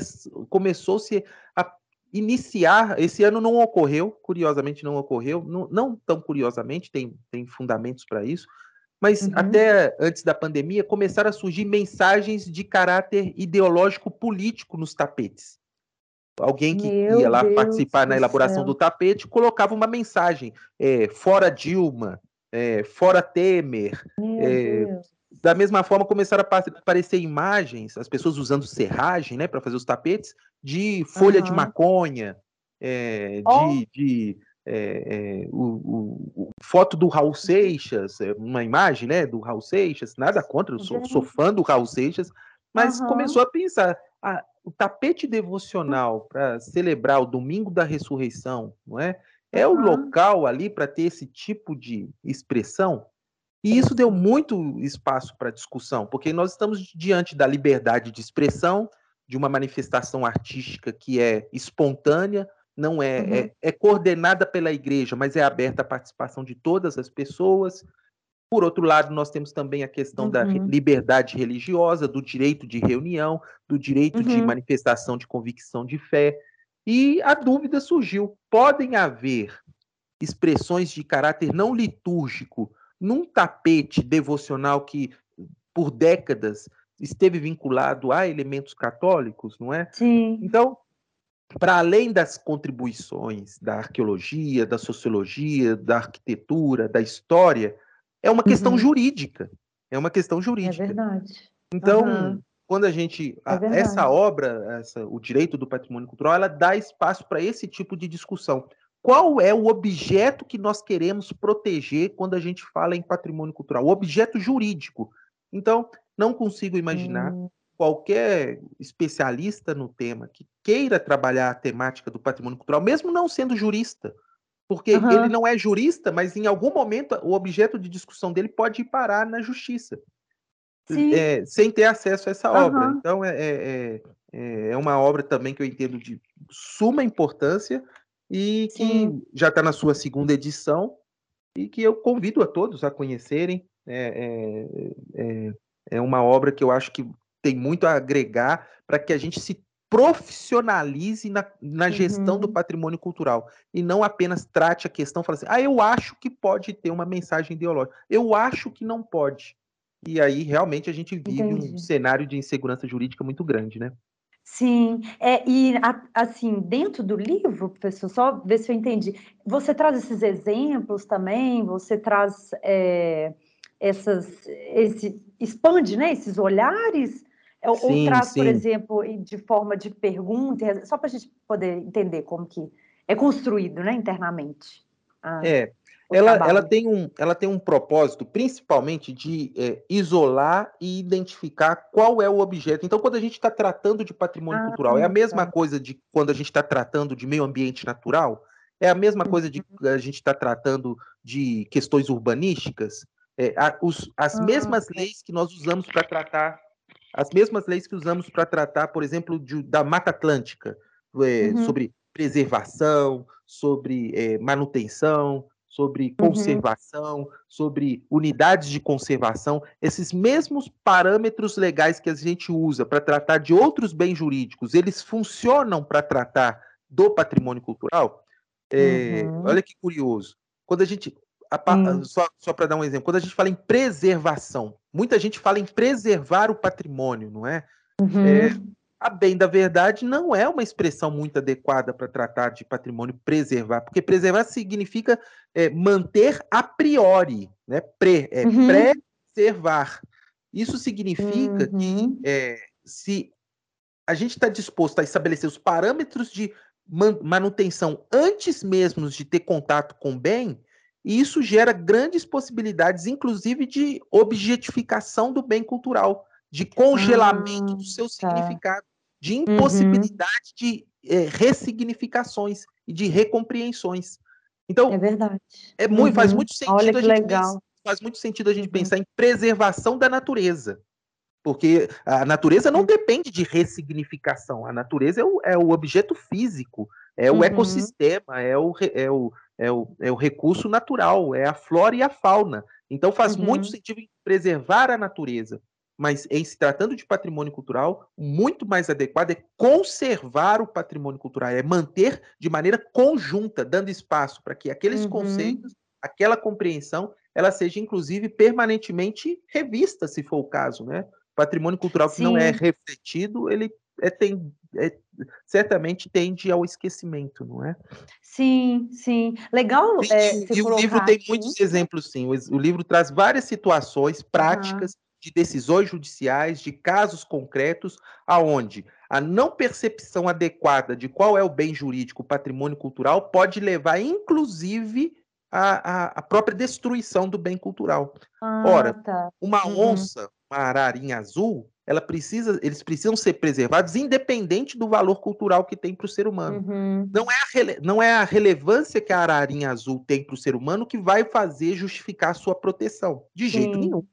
começou-se a iniciar. Esse ano não ocorreu, curiosamente não ocorreu, não, não tão curiosamente, tem, tem fundamentos para isso, mas uhum. até antes da pandemia começaram a surgir mensagens de caráter ideológico político nos tapetes. Alguém que Meu ia lá Deus participar na elaboração céu. do tapete colocava uma mensagem: é, fora Dilma, é, fora Temer, é, da mesma forma, começaram a aparecer imagens, as pessoas usando serragem, né, para fazer os tapetes, de folha uhum. de maconha, é, oh. de, de é, é, o, o, foto do Raul Seixas, uma imagem, né, do Raul Seixas, nada contra, eu sou, sou fã do Raul Seixas, mas uhum. começou a pensar, ah, o tapete devocional para celebrar o Domingo da Ressurreição, não é? É uhum. o local ali para ter esse tipo de expressão? E isso deu muito espaço para discussão, porque nós estamos diante da liberdade de expressão, de uma manifestação artística que é espontânea, não é, uhum. é, é, coordenada pela igreja, mas é aberta à participação de todas as pessoas. Por outro lado, nós temos também a questão uhum. da liberdade religiosa, do direito de reunião, do direito uhum. de manifestação de convicção de fé. E a dúvida surgiu: podem haver expressões de caráter não litúrgico num tapete devocional que, por décadas, esteve vinculado a elementos católicos, não é? Sim. Então, para além das contribuições da arqueologia, da sociologia, da arquitetura, da história, é uma questão uhum. jurídica. É uma questão jurídica. É verdade. Então, uhum. quando a gente. É a, essa obra, essa, o direito do patrimônio cultural, ela dá espaço para esse tipo de discussão. Qual é o objeto que nós queremos proteger quando a gente fala em patrimônio cultural? O objeto jurídico. Então, não consigo imaginar hum. qualquer especialista no tema que queira trabalhar a temática do patrimônio cultural, mesmo não sendo jurista, porque uhum. ele não é jurista, mas em algum momento o objeto de discussão dele pode ir parar na justiça, é, sem ter acesso a essa uhum. obra. Então, é, é, é, é, uma obra também que eu entendo de suma importância e que Sim. já está na sua segunda edição e que eu convido a todos a conhecerem. É, é, é uma obra que eu acho que tem muito a agregar para que a gente se profissionalize na, na gestão uhum. do patrimônio cultural e não apenas trate a questão falando assim, ah, eu acho que pode ter uma mensagem ideológica, eu acho que não pode. E aí realmente a gente vive Entendi. um cenário de insegurança jurídica muito grande, né? Sim, é, e assim, dentro do livro, professor, só ver se eu entendi, você traz esses exemplos também, você traz é, essas, esse, expande, né, esses olhares é, ou, sim, traz, sim. por exemplo, de forma de pergunta, só para a gente poder entender como que é construído né, internamente. Ah, é, ela, ela, tem um, ela tem um propósito, principalmente, de é, isolar e identificar qual é o objeto. Então, quando a gente está tratando de patrimônio ah, cultural, é a mesma tá. coisa de quando a gente está tratando de meio ambiente natural, é a mesma coisa de uhum. a gente está tratando de questões urbanísticas, é, a, os, as ah, mesmas leis que nós usamos para tratar as mesmas leis que usamos para tratar, por exemplo, de, da Mata Atlântica, é, uhum. sobre preservação, sobre é, manutenção, sobre uhum. conservação, uhum. sobre unidades de conservação, esses mesmos parâmetros legais que a gente usa para tratar de outros bens jurídicos, eles funcionam para tratar do patrimônio cultural? É, uhum. Olha que curioso. Quando a gente a, só, só para dar um exemplo, quando a gente fala em preservação, muita gente fala em preservar o patrimônio, não é? Uhum. é a bem da verdade não é uma expressão muito adequada para tratar de patrimônio preservar, porque preservar significa é, manter a priori, né? Pre, é, uhum. preservar. Isso significa uhum. que é, se a gente está disposto a estabelecer os parâmetros de manutenção antes mesmo de ter contato com o bem, isso gera grandes possibilidades, inclusive de objetificação do bem cultural, de congelamento ah, do seu tá. significado, de uhum. impossibilidade uhum. de é, ressignificações e de recompreensões. Então, é verdade. É muito, uhum. Faz muito sentido a gente legal. faz muito sentido a gente uhum. pensar em preservação da natureza. Porque a natureza não depende de ressignificação. A natureza é o, é o objeto físico, é o uhum. ecossistema, é o, é o, é o, é o recurso natural, é a flora e a fauna. Então faz uhum. muito sentido preservar a natureza. Mas em se tratando de patrimônio cultural, muito mais adequado é conservar o patrimônio cultural, é manter de maneira conjunta, dando espaço para que aqueles uhum. conceitos, aquela compreensão, ela seja inclusive permanentemente revista, se for o caso, né? Patrimônio cultural que Sim. não é refletido, ele é, tem, é, certamente tende ao esquecimento, não é? Sim, sim. Legal. É, e o livro tem muitos exemplos, sim. O, o, livro traz várias situações práticas. De decisões judiciais, de casos concretos, aonde a não percepção adequada de qual é o bem jurídico, o patrimônio cultural, pode levar, inclusive, à, própria destruição do bem cultural. Ah, Ora, tá. uma uhum. onça, uma ararinha azul, ela precisa, eles precisam ser preservados independente do valor cultural que tem para o ser humano. Uhum. Não, é a não é a relevância que a ararinha azul tem para o ser humano que vai fazer justificar a sua proteção. De sim. jeito nenhum.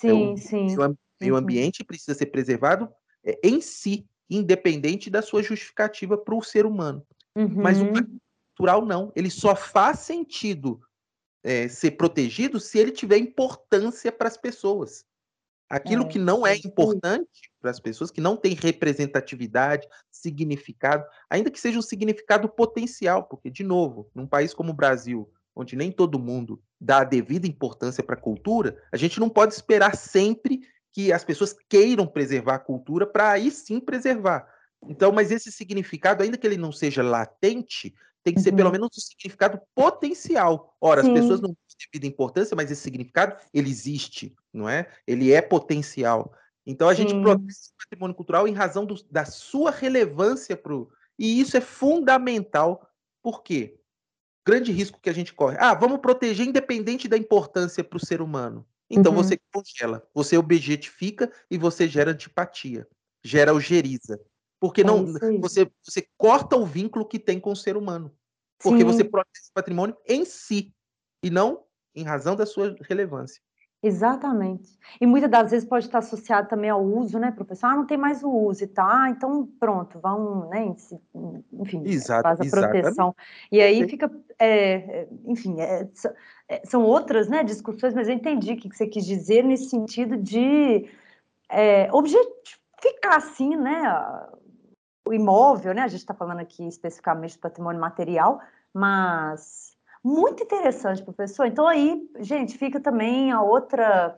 Sim, sim. O meio uhum. ambiente precisa ser preservado é, em si, independente da sua justificativa para o ser humano. Uhum. Mas o uhum. cultural não. Ele só faz sentido é, ser protegido se ele tiver importância para as pessoas. Aquilo é, que não é importante para as pessoas, que não tem representatividade, significado, ainda que seja um significado potencial, porque, de novo, num país como o Brasil, onde nem todo mundo dá a devida importância para a cultura, a gente não pode esperar sempre que as pessoas queiram preservar a cultura para aí sim preservar. Então, mas esse significado, ainda que ele não seja latente, tem que ser pelo uhum. menos um significado potencial. Ora, Sim. as pessoas não têm devida importância, mas esse significado, ele existe, não é? Ele é potencial. Então, a Sim. gente protege o patrimônio cultural em razão do, da sua relevância para o... E isso é fundamental, por quê? Grande risco que a gente corre. Ah, vamos proteger independente da importância para o ser humano. Então, uhum. você congela, você objetifica e você gera antipatia, gera algeriza. Porque é não você, você corta o vínculo que tem com o ser humano. Porque Sim. você protege o patrimônio em si e não em razão da sua relevância. Exatamente. E muitas das vezes pode estar associado também ao uso, né, professor? Ah, não tem mais o uso e tá, então pronto, vão, né, enfim, Exato, faz a proteção. Exatamente. E aí fica, é, enfim, é, é, são outras, né, discussões, mas eu entendi o que você quis dizer nesse sentido de é, objetificar, assim, né, o imóvel, né? A gente está falando aqui especificamente do patrimônio material, mas muito interessante, professor. Então aí, gente, fica também a outra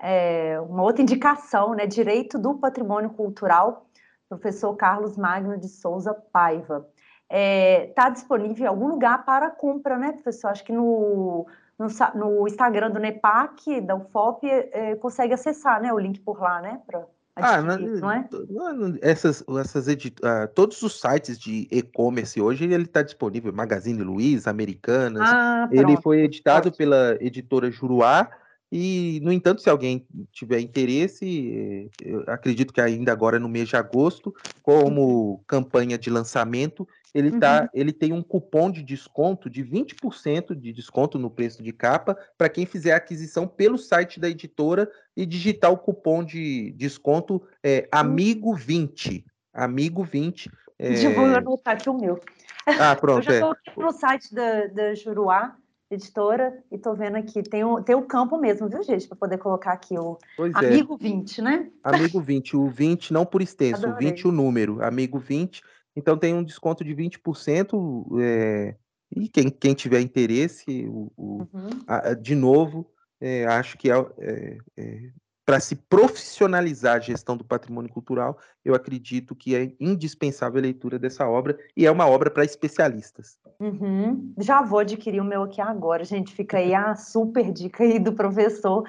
é, uma outra indicação, né? Direito do patrimônio cultural, professor Carlos Magno de Souza Paiva. Está é, tá disponível em algum lugar para compra, né, professor? Acho que no, no, no Instagram do NEPAC, da UFOP, é, consegue acessar né, o link por lá, né? Pra ah, não, não é? Não, essas, essas edit... Uh, todos os sites de e-commerce hoje ele está disponível, Magazine Luiza, Americanas. Ah, ele foi editado pela editora Juruá. E, no entanto, se alguém tiver interesse, acredito que ainda agora no mês de agosto, como uhum. campanha de lançamento, ele, tá, uhum. ele tem um cupom de desconto de 20% de desconto no preço de capa para quem fizer a aquisição pelo site da editora e digitar o cupom de desconto é, Amigo20. Amigo20. É... Vou anotar aqui o meu. Ah, pronto. Eu já estou é. aqui no site da, da Juruá, editora, e estou vendo aqui, tem o, tem o campo mesmo, viu, gente? Para poder colocar aqui o pois é. Amigo é. 20, né? Amigo 20, o 20 não por extenso, Adorei. o 20 o número, Amigo 20 então tem um desconto de 20%. É, e quem, quem tiver interesse, o, o uhum. a, de novo, é, acho que é, é, é para se profissionalizar a gestão do patrimônio cultural, eu acredito que é indispensável a leitura dessa obra e é uma obra para especialistas. Uhum. Já vou adquirir o meu aqui agora, gente. Fica aí a super dica aí do professor,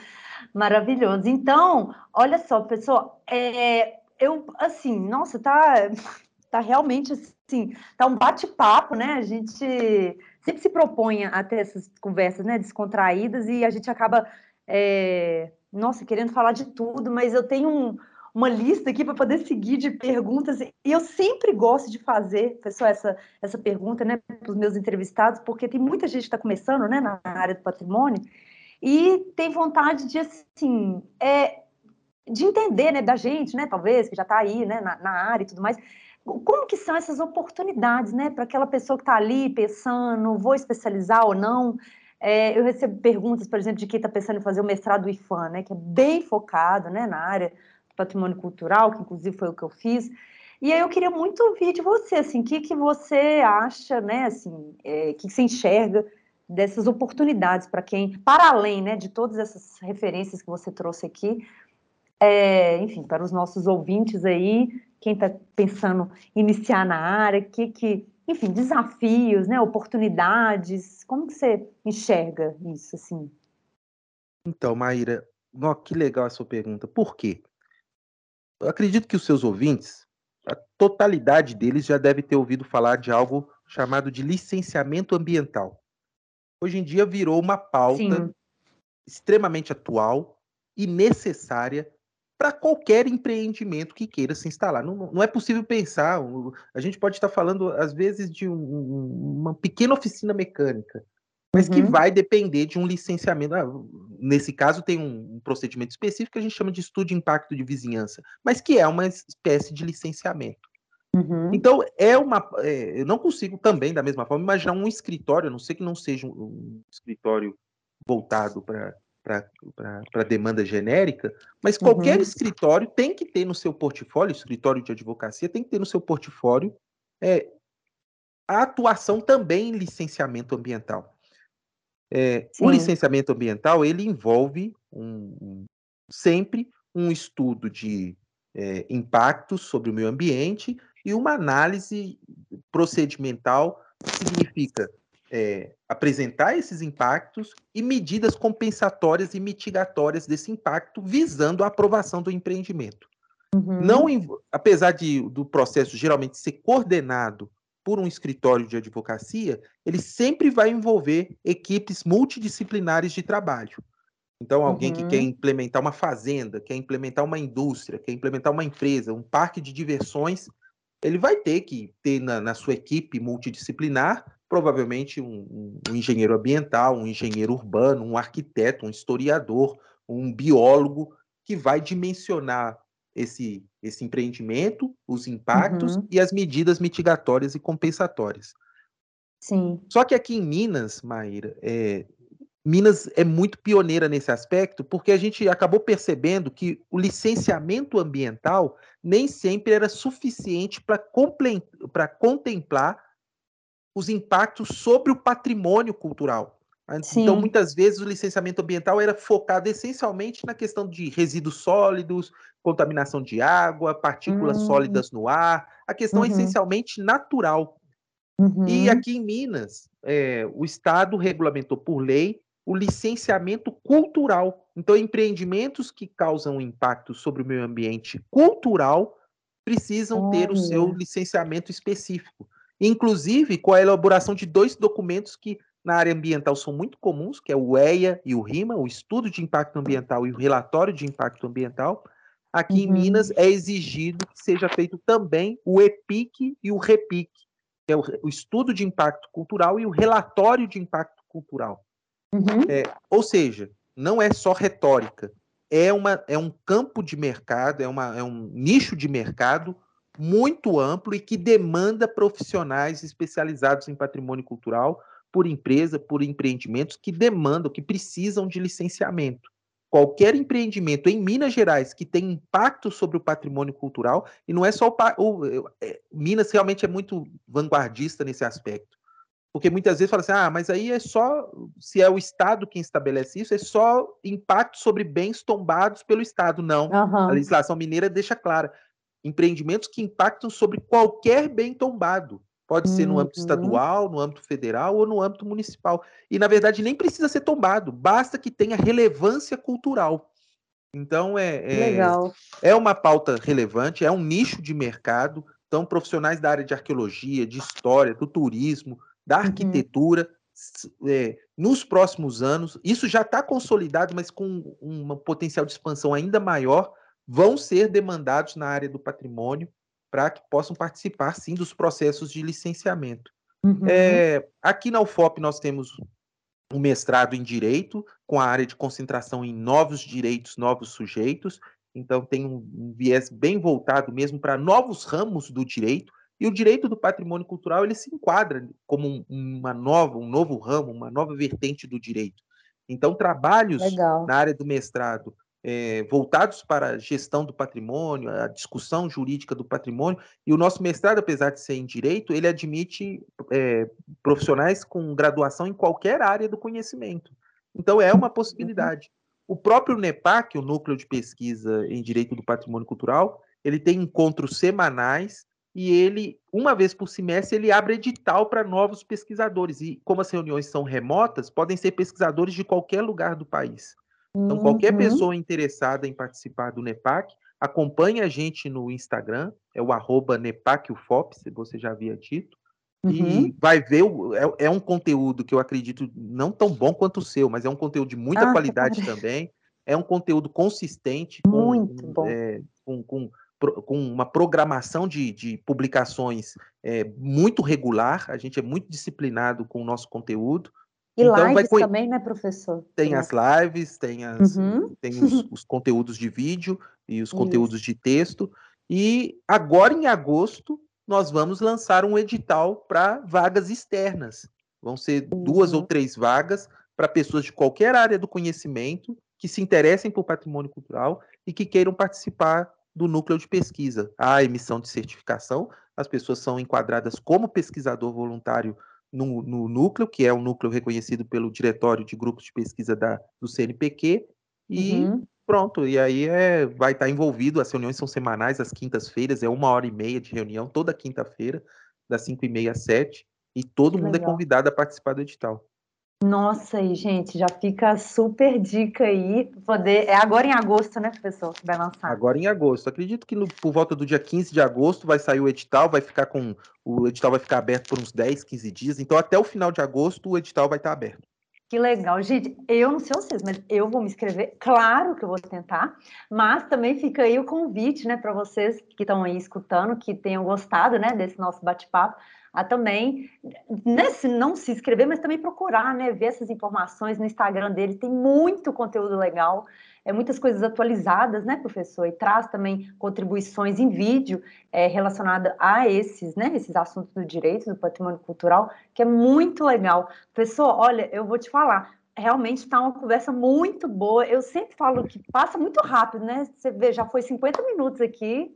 maravilhoso. Então, olha só, pessoal, é, eu assim, nossa, tá tá realmente assim, tá um bate-papo, né? A gente sempre se propõe a ter essas conversas, né, descontraídas e a gente acaba, é, nossa, querendo falar de tudo, mas eu tenho um, uma lista aqui para poder seguir de perguntas e eu sempre gosto de fazer, pessoal, essa, essa pergunta, né, para os meus entrevistados, porque tem muita gente que está começando, né, na área do patrimônio e tem vontade de, assim, é, de entender, né, da gente, né, talvez, que já está aí, né, na, na área e tudo mais, como que são essas oportunidades, né, para aquela pessoa que está ali pensando, vou especializar ou não? É, eu recebo perguntas, por exemplo, de quem está pensando em fazer o mestrado IFAM, né, que é bem focado, né, na área do patrimônio cultural, que inclusive foi o que eu fiz. E aí eu queria muito ouvir de você, assim, o que, que você acha, né, assim, é, o que, que você enxerga dessas oportunidades para quem, para além, né, de todas essas referências que você trouxe aqui, é, enfim, para os nossos ouvintes aí, quem está pensando iniciar na área, que, que, enfim, desafios, né, oportunidades, como que você enxerga isso, assim? Então, Maíra, ó, que legal a sua pergunta. Por quê? Eu acredito que os seus ouvintes, a totalidade deles já deve ter ouvido falar de algo chamado de licenciamento ambiental. Hoje em dia virou uma pauta Sim. extremamente atual e necessária para qualquer empreendimento que queira se instalar. Não, não, é possível pensar, a gente pode estar falando, às vezes, de um, uma pequena oficina mecânica, mas uhum. que vai depender de um licenciamento. Ah, nesse caso, tem um, um, procedimento específico que a gente chama de estudo de impacto de vizinhança, mas que é uma espécie de licenciamento. Uhum. Então, é uma. É, eu não consigo também, da mesma forma, imaginar um escritório, a não sei que não seja um, um escritório voltado para para demanda genérica, mas qualquer uhum. escritório tem que ter no seu portfólio, escritório de advocacia tem que ter no seu portfólio é, a atuação também em licenciamento ambiental. É, o licenciamento ambiental ele envolve um, um, sempre um estudo de é, impactos sobre o meio ambiente e uma análise procedimental que significa é, apresentar esses impactos e medidas compensatórias e mitigatórias desse impacto, visando a aprovação do empreendimento. Uhum. Não, apesar de, do processo geralmente ser coordenado por um escritório de advocacia, ele sempre vai envolver equipes multidisciplinares de trabalho. Então, alguém uhum. que quer implementar uma fazenda, quer implementar uma indústria, quer implementar uma empresa, um parque de diversões, ele vai ter que ter na, na sua equipe multidisciplinar, provavelmente um, um, engenheiro ambiental, um engenheiro urbano, um arquiteto, um historiador, um biólogo, que vai dimensionar esse, esse empreendimento, os impactos uhum. e as medidas mitigatórias e compensatórias. Sim. Só que aqui em Minas, Maíra, é, Minas é muito pioneira nesse aspecto, porque a gente acabou percebendo que o licenciamento ambiental nem sempre era suficiente para contemplar os impactos sobre o patrimônio cultural. Então, Sim. Então, muitas vezes, o licenciamento ambiental era focado essencialmente na questão de resíduos sólidos, contaminação de água, partículas uhum. sólidas no ar. A questão uhum. é essencialmente natural. Uhum. E aqui em Minas, é, o Estado regulamentou por lei o licenciamento cultural. Então, empreendimentos que causam impacto sobre o meio ambiente cultural precisam ter o seu licenciamento específico. Inclusive, com a elaboração de dois documentos que na área ambiental são muito comuns, que é o EIA e o RIMA, o Estudo de Impacto Ambiental e o Relatório de Impacto Ambiental. Aqui uhum. em Minas é exigido que seja feito também o EPIC e o REPIC, que é o, o Estudo de Impacto Cultural e o Relatório de Impacto Cultural. Uhum. É, ou seja, não é só retórica, é, uma, é um campo de mercado, é, uma, é um nicho de mercado muito amplo e que demanda profissionais especializados em patrimônio cultural por empresa, por empreendimentos que demandam, que precisam de licenciamento. Qualquer empreendimento em Minas Gerais que tem impacto sobre o patrimônio cultural, e não é só o, o é, Minas realmente é muito vanguardista nesse aspecto. Porque muitas vezes fala assim, ah, mas aí é só, se é o Estado quem estabelece isso, é só impacto sobre bens tombados pelo Estado. Não. Uhum. A legislação mineira deixa clara. Empreendimentos que impactam sobre qualquer bem tombado. Pode uhum. ser no âmbito uhum. estadual, no âmbito federal ou no âmbito municipal. E, na verdade, nem precisa ser tombado, basta que tenha relevância cultural. Então, é, é, é uma pauta relevante, é um nicho de mercado. Então, profissionais da área de arqueologia, de história, do turismo, da uhum. arquitetura. Uhum. É, nos próximos anos, isso já está consolidado, mas com um potencial de expansão ainda maior, vão ser demandados na área do patrimônio para que possam participar, sim, dos processos de licenciamento. Uhum. É, aqui na UFOP nós temos um mestrado em Direito, com a área de concentração em novos direitos, novos sujeitos, então tem um, viés bem voltado mesmo para novos ramos do direito, e o direito do patrimônio cultural ele se enquadra como um, uma nova, um novo ramo, uma nova vertente do direito. Então, trabalhos Legal. na área do mestrado é, voltados para a gestão do patrimônio, a discussão jurídica do patrimônio, e o nosso mestrado, apesar de ser em direito, ele admite é, profissionais com graduação em qualquer área do conhecimento. Então, é uma uhum. possibilidade. O próprio NEPAC, o Núcleo de Pesquisa em Direito do Patrimônio Cultural, ele tem encontros semanais e ele, uma vez por semestre, ele abre edital para novos pesquisadores. E como as reuniões são remotas, podem ser pesquisadores de qualquer lugar do país. Então, qualquer uhum. pessoa interessada em participar do NEPAC, acompanhe a gente no Instagram, é o arroba NEPACUFOP, se você já havia dito, uhum. e vai ver, é, é, um conteúdo que eu acredito não tão bom quanto o seu, mas é um conteúdo de muita ah, qualidade cara. também, é um conteúdo consistente, com. É, com, com com uma programação de, de publicações é, muito regular, a gente é muito disciplinado com o nosso conteúdo. E então, lives vai... também, né, professor? Tem as lives, tem, as, uhum. tem os, os, conteúdos de vídeo e os conteúdos Isso. de texto. E agora, em agosto, nós vamos lançar um edital para vagas externas. Vão ser duas ou uhum. três vagas para pessoas de qualquer área do conhecimento que se interessem por patrimônio cultural e que queiram participar do núcleo de pesquisa. A emissão de certificação, as pessoas são enquadradas como pesquisador voluntário no, no, núcleo, que é um núcleo reconhecido pelo Diretório de Grupos de Pesquisa da, do CNPq, e uhum. pronto. E aí é, vai estar envolvido, as reuniões são semanais, às quintas-feiras, é uma hora e meia de reunião, toda quinta-feira, das cinco e meia às sete, e todo mundo é Legal. é convidado a participar do edital. Nossa, aí, gente, já fica super dica aí. Poder... É agora em agosto, né, professor, que vai lançar? Agora em agosto. Acredito que no, por volta do dia 15 de agosto vai sair o edital, vai ficar com. O edital vai ficar aberto por uns 10, 15 dias. Então, até o final de agosto, o edital vai estar aberto. Que legal, gente. Eu não sei vocês, mas eu vou me inscrever. Claro que eu vou tentar, mas também fica aí o convite, né, para vocês que estão aí escutando, que tenham gostado, né, desse nosso bate-papo a também, né, não se inscrever, mas também procurar, né, ver essas informações no Instagram dele, tem muito conteúdo legal, é, muitas coisas atualizadas, né, professor, e traz também contribuições em vídeo é, relacionadas a esses, né, esses assuntos do direito, do patrimônio cultural, que é muito legal. Professor, olha, eu vou te falar, realmente está uma conversa muito boa, eu sempre falo que passa muito rápido, né, você vê, já foi 50 minutos aqui,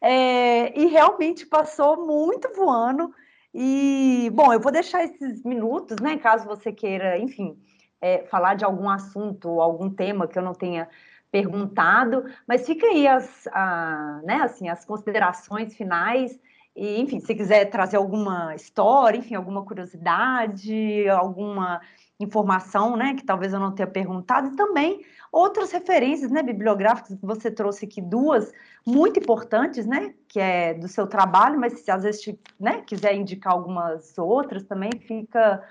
é, e realmente passou muito voando, e, bom, eu vou deixar esses minutos, né, caso você queira, enfim, é, falar de algum assunto, algum tema que eu não tenha perguntado, mas fica aí as, a, né, assim, as considerações finais, e, enfim, se quiser trazer alguma história, enfim, alguma curiosidade, alguma informação, né, que talvez eu não tenha perguntado, e também outras referências, né, bibliográficas, que você trouxe aqui duas muito importantes, né, que é do seu trabalho, mas se às vezes, né, quiser indicar algumas outras também, fica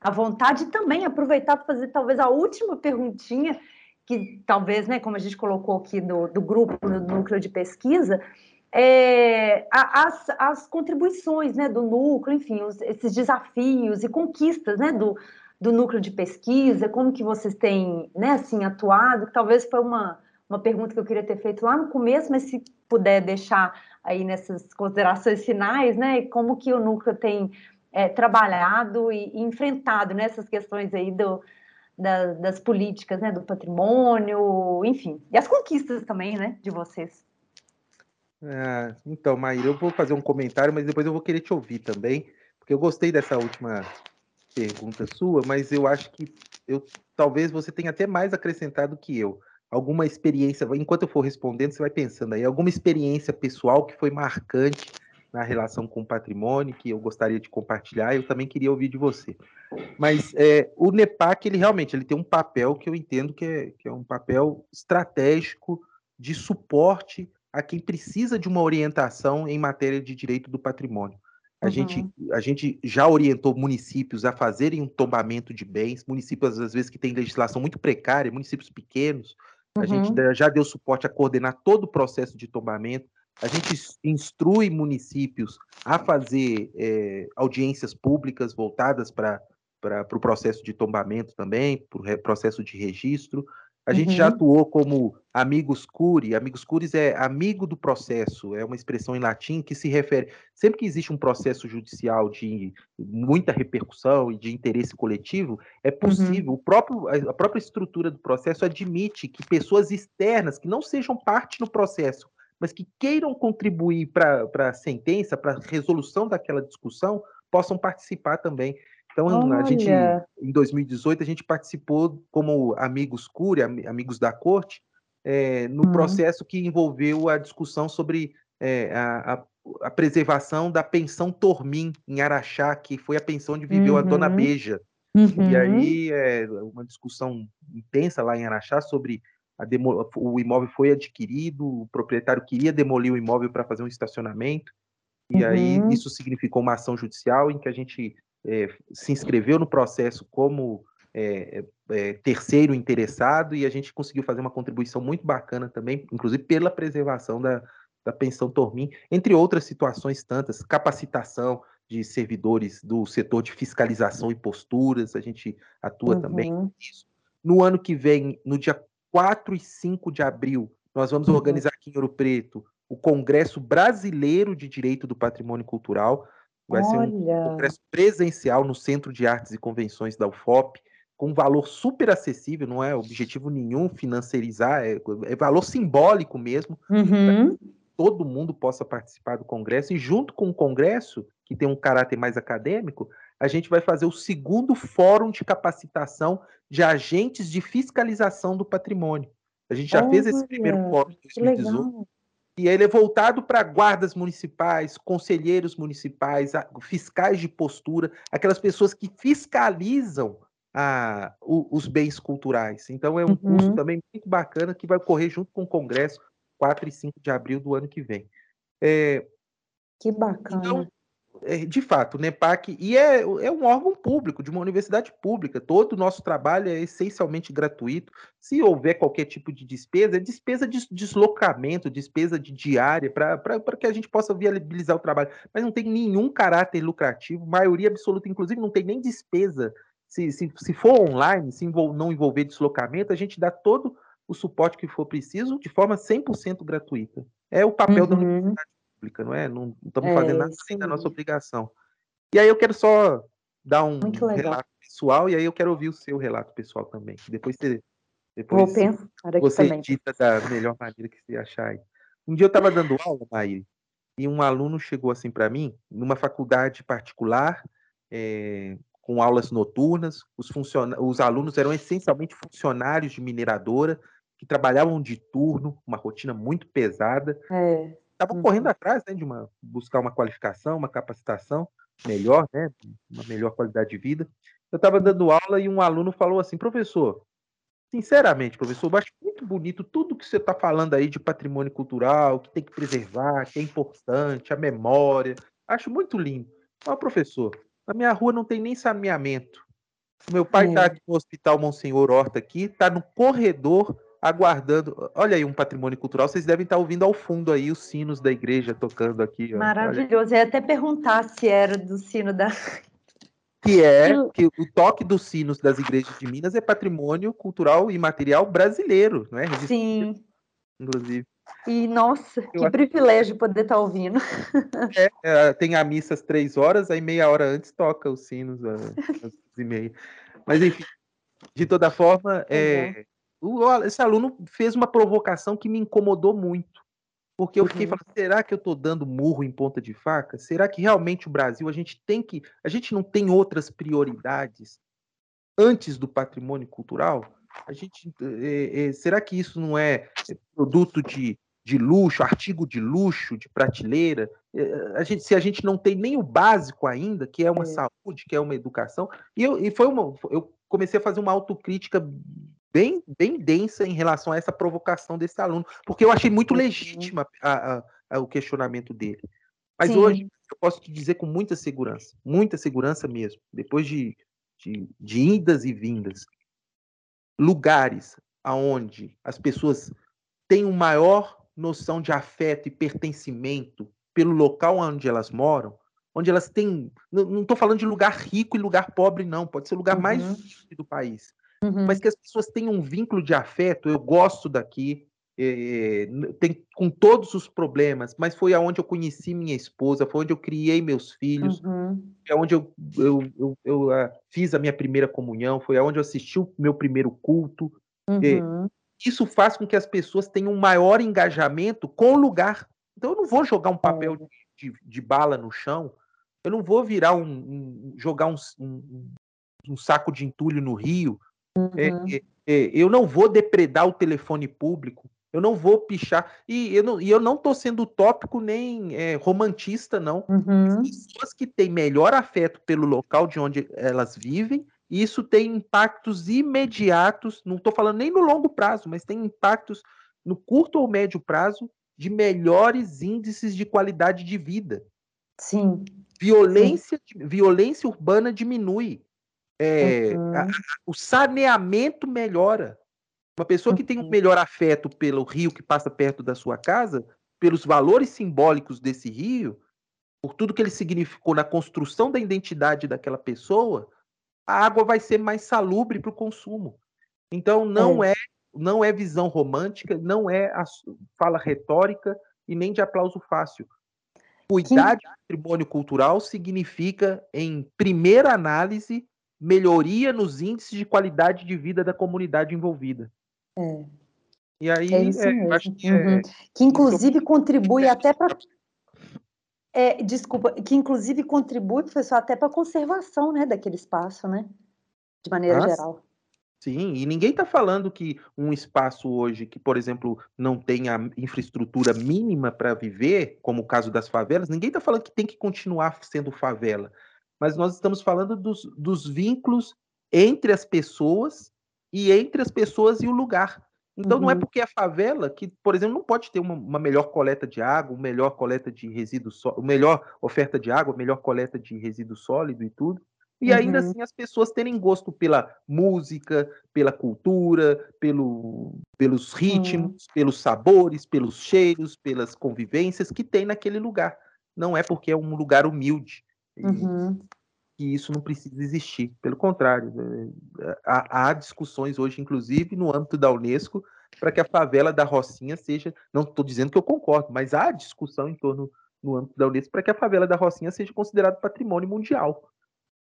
à vontade, e também aproveitar para fazer talvez a última perguntinha, que talvez, né, como a gente colocou aqui do, do grupo, no núcleo de pesquisa, é, as, as contribuições né, do núcleo, enfim, os, esses desafios e conquistas né, do, do núcleo de pesquisa, como que vocês têm, né, assim, atuado, que talvez foi uma, uma pergunta que eu queria ter feito lá no começo, mas se puder deixar aí nessas considerações finais, né, como que o núcleo tem é, trabalhado e, e, enfrentado nessas questões aí do, da, das políticas, né, do patrimônio, enfim, e as conquistas também, né, de vocês. Ah, então, Maíra, eu vou fazer um comentário, mas depois eu vou querer te ouvir também, porque eu gostei dessa última pergunta sua, mas eu acho que eu talvez você tenha até mais acrescentado que eu. Alguma experiência, enquanto eu for respondendo, você vai pensando aí, alguma experiência pessoal que foi marcante na relação com o patrimônio, que eu gostaria de compartilhar, eu também queria ouvir de você. Mas é, o NEPAC, ele realmente ele tem um papel que eu entendo que é, que é um papel estratégico de suporte a quem precisa de uma orientação em matéria de direito do patrimônio. A, uhum. gente, a gente já orientou municípios a fazerem um tombamento de bens, municípios, às vezes, que têm legislação muito precária, municípios pequenos. Uhum. A gente já deu suporte a coordenar todo o processo de tombamento. A gente instrui municípios a fazer é, audiências públicas voltadas para o pro processo de tombamento também, para o processo de registro. A gente uhum. já atuou como amigos curi. Amigos curis é amigo do processo, é uma expressão em latim que se refere. Sempre que existe um processo judicial de muita repercussão e de interesse coletivo, é uhum. possível, uhum. o próprio, a própria estrutura do processo admite que pessoas externas, que não sejam parte no processo, mas que queiram contribuir para a sentença, para a resolução daquela discussão, possam participar também. Então, Olha. a gente, em 2018, a gente participou como amigos Cury, amigos da corte, é, no uhum. processo que envolveu a discussão sobre é, a, a, a, preservação da pensão Tormin em Araxá, que foi a pensão onde viveu uhum. a Dona uhum. Beja. Uhum. E aí, é, uma discussão intensa lá em Araxá sobre demo, o imóvel foi adquirido, o proprietário queria demolir o imóvel para fazer um estacionamento, e aí uhum. isso significou uma ação judicial em que a gente é, se inscreveu no processo como é, é, terceiro interessado e a gente conseguiu fazer uma contribuição muito bacana também, inclusive pela preservação da, da pensão Tormin, entre outras situações tantas, capacitação de servidores do setor de fiscalização e posturas, a gente atua uhum. também nisso. No ano que vem, no dia 4 e 5 de abril, nós vamos uhum. organizar aqui em Ouro Preto o Congresso Brasileiro de Direito do Patrimônio Cultural. Vai Olha. ser um congresso presencial no Centro de Artes e Convenções da UFOP, com um valor super acessível, não é objetivo nenhum financiarizar, é, é valor simbólico mesmo. Uhum. todo mundo possa participar do congresso e junto com o congresso, que tem um caráter mais acadêmico, a gente vai fazer o segundo fórum de capacitação de agentes de fiscalização do patrimônio. A gente já fez esse primeiro fórum em 2018. E ele é voltado para guardas municipais, conselheiros municipais, fiscais de postura, aquelas pessoas que fiscalizam a, o, os bens culturais. Então é um uhum. curso também muito bacana que vai ocorrer junto com o Congresso 4 e 5 de abril do ano que vem. É, que bacana. Então, de fato, o NEPAC, e é, é um órgão público, de uma universidade pública, todo o nosso trabalho é essencialmente gratuito. Se houver qualquer tipo de despesa, é despesa de deslocamento, despesa de diária, para que a gente possa viabilizar o trabalho. Mas não tem nenhum caráter lucrativo, maioria absoluta, inclusive, não tem nem despesa. Se, se, se for online, se envol, não envolver deslocamento, a gente dá todo o suporte que for preciso de forma 100% gratuita. É o papel uhum. da universidade pública, não é? Não, estamos é, fazendo nada além da nossa obrigação. E aí eu quero só dar um relato pessoal e aí eu quero ouvir o seu relato pessoal também. Depois você, depois você edita da melhor maneira que você achar aí. Um dia eu estava dando aula, Maíra, e um aluno chegou assim para mim, numa faculdade particular, é, com aulas noturnas. Os, funciona os alunos eram essencialmente funcionários de mineradora, que trabalhavam de turno, uma rotina muito pesada. É estavam uhum. correndo atrás né, de uma, buscar uma qualificação, uma capacitação melhor, né, uma melhor qualidade de vida. Eu estava dando aula e um aluno falou assim, professor, sinceramente, professor, eu acho muito bonito tudo que você está falando aí de patrimônio cultural, que tem que preservar, que é importante, a memória. Acho muito lindo. Mas, professor, na minha rua não tem nem saneamento. Meu pai está é. aqui no Hospital Monsenhor Horta aqui, está no corredor aguardando. Olha aí um patrimônio cultural, vocês devem estar ouvindo ao fundo aí os sinos da igreja tocando aqui. Ó. Maravilhoso. Eu ia até perguntar se era do sino da. Que é que o toque dos sinos das igrejas de Minas é patrimônio cultural e material brasileiro, não é? Sim. Inclusive. E nossa, Eu que acho... privilégio poder estar ouvindo. É, é, tem a missa às três horas, aí meia hora antes toca os sinos às, às e meia. Mas enfim, de toda forma, é, esse aluno fez uma provocação que me incomodou muito. Porque eu fiquei uhum. falando, será que eu estou dando murro em ponta de faca? Será que realmente o Brasil, a gente tem que. A gente não tem outras prioridades antes do patrimônio cultural? A gente, é, é, será que isso não é produto de, de luxo, artigo de luxo, de prateleira? É, a gente, se a gente não tem nem o básico ainda, que é uma é. saúde, que é uma educação, e, eu, e foi uma, eu comecei a fazer uma autocrítica bem, bem densa em relação a essa provocação desse aluno, porque eu achei muito uhum. legítima a, a, a, o questionamento dele. Mas Sim. hoje eu posso te dizer com muita segurança, muita segurança mesmo, depois de, de, de indas e vindas, lugares aonde as pessoas têm uma maior noção de afeto e pertencimento pelo local onde elas moram, onde elas têm. Não estou falando de lugar rico e lugar pobre, não. Pode ser o lugar uhum. mais do país uhum. mas que as pessoas tenham um vínculo de afeto. Eu gosto daqui, é, tem, com todos os problemas, mas foi aonde eu conheci minha esposa, foi onde eu criei meus filhos, uhum. é onde eu, eu, eu, eu uh, fiz a minha primeira comunhão, foi aonde eu assisti o meu primeiro culto. Eh, uhum. É, isso faz com que as pessoas tenham um maior engajamento com o lugar. Então eu não vou jogar um papel de, de, de bala no chão, eu não vou virar um, um jogar um, um, um, saco de entulho no rio é, uhum. É, é, eu não vou depredar o telefone público, eu não vou pichar. E eu não, e eu não tô sendo utópico nem é, romantista, não. Uhum. Pessoas que têm melhor afeto pelo local de onde elas vivem, e isso tem impactos imediatos, não estou falando nem no longo prazo, mas tem impactos no curto ou médio prazo de melhores índices de qualidade de vida. Sim. Violência, Sim. violência urbana diminui. É, uhum. a, o saneamento melhora. Uma pessoa que tem um melhor afeto pelo rio que passa perto da sua casa, pelos valores simbólicos desse rio, por tudo que ele significou na construção da identidade daquela pessoa, a água vai ser mais salubre para o consumo. Então não é. é. não é visão romântica, não é fala retórica, e nem de aplauso fácil. Cuidar de patrimônio cultural significa, em primeira análise, melhoria nos índices de qualidade de vida da comunidade envolvida. É. E aí, é isso é, acho que, é uhum. é, que inclusive contribui até para é, desculpa, que inclusive contribui, professor, até para a conservação né, daquele espaço, né? De maneira ah, geral. Sim, e ninguém está falando que um espaço hoje que, por exemplo, não tenha infraestrutura mínima para viver, como o caso das favelas, ninguém está falando que tem que continuar sendo favela. Mas nós estamos falando dos, dos vínculos entre as pessoas e entre as pessoas e o lugar. Então, uhum. não é uhum. porque é favela que, por exemplo, não pode ter uma, uma melhor coleta de água, uma melhor coleta de resíduo, uma melhor oferta de água, melhor coleta de resíduo sólido e tudo. E uhum. ainda assim as pessoas terem gosto pela música, pela cultura, pelo, pelos ritmos, uhum. pelos sabores, pelos cheiros, pelas convivências que tem naquele lugar. Não é porque é um lugar humilde. Uhum que isso não precisa existir. Pelo contrário, né, há, há, discussões hoje, inclusive no âmbito da Unesco, para que a favela da Rocinha seja. Não estou dizendo que eu concordo, mas há discussão em torno no âmbito da Unesco para que a favela da Rocinha seja considerada patrimônio mundial.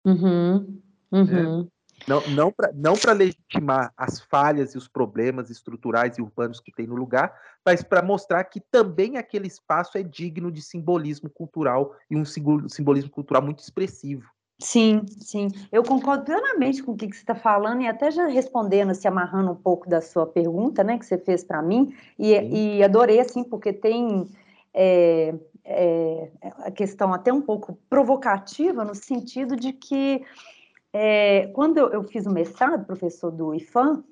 Uhum, uhum. Né? Não, não para não legitimar as falhas e os problemas estruturais e urbanos que tem no lugar, mas para mostrar que também aquele espaço é digno de simbolismo cultural e um simbolismo cultural muito expressivo. Sim, sim. Eu concordo plenamente com o que, que você está falando e até já respondendo, se amarrando um pouco da sua pergunta, né, que você fez para mim, e, e, adorei, assim, porque tem é, é, a questão até um pouco provocativa, no sentido de que é, quando eu, eu, fiz o mestrado, professor do IFAM,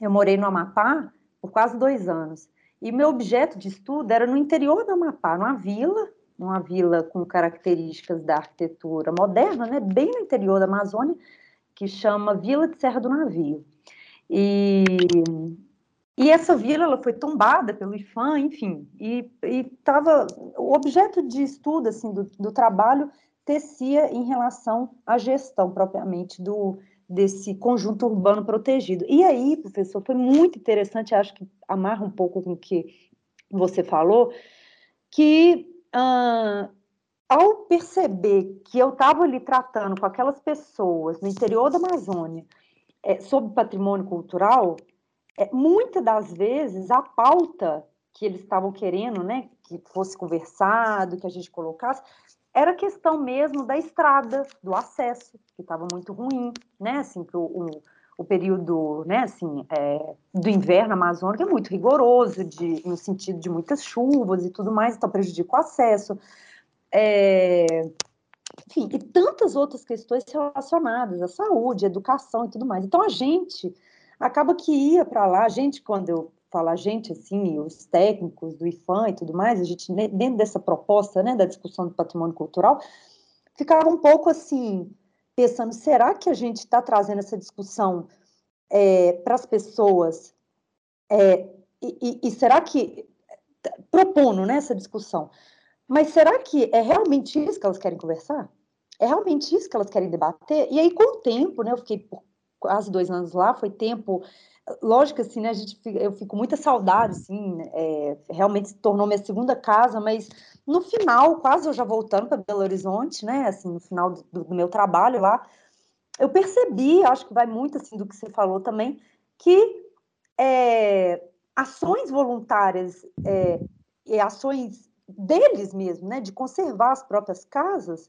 eu morei no Amapá por quase dois anos, e meu objeto de estudo era no interior do Amapá, numa vila, numa vila com características da arquitetura moderna, né, bem no interior da Amazônia, que chama Vila de Serra do Navio. E, e essa vila ela foi tombada pelo IFAM, enfim, e estava o objeto de estudo assim do, do trabalho tecia em relação à gestão propriamente do desse conjunto urbano protegido. E aí, professor, foi muito interessante, acho que amarra um pouco com o que você falou, que ao perceber que eu estava ali tratando com aquelas pessoas no interior da Amazônia é, sobre patrimônio cultural, é, muitas das vezes a pauta que eles estavam querendo, né, que fosse conversado, que a gente colocasse, era questão mesmo da estrada, do acesso, que estava muito ruim, né, assim, que o, o, o período, né, assim, é, do inverno amazônico é muito rigoroso, de, no sentido de muitas chuvas e tudo mais, então prejudica o acesso. É, enfim, e tantas outras questões relacionadas à saúde, à educação e tudo mais. Então a gente acaba que ia para lá, a gente, quando eu falo a gente, assim, os técnicos do IFAM e tudo mais, a gente, dentro dessa proposta, né, da discussão do patrimônio cultural, ficava um pouco assim, pensando, será que a gente está trazendo essa discussão é, para as pessoas? É, e, e, será que, propondo né, essa discussão, mas será que é realmente isso que elas querem conversar? É realmente isso que elas querem debater? E aí, com o tempo, né, eu fiquei quase dois anos lá, foi tempo lógico assim, né, a gente, eu fico muita saudade, assim, é, realmente se tornou minha segunda casa, mas no final, quase eu já voltando para Belo Horizonte, né, assim, no final do, do, meu trabalho lá, eu percebi, acho que vai muito, assim, do que você falou também, que é, ações voluntárias é, e ações deles mesmo, né, de conservar as próprias casas,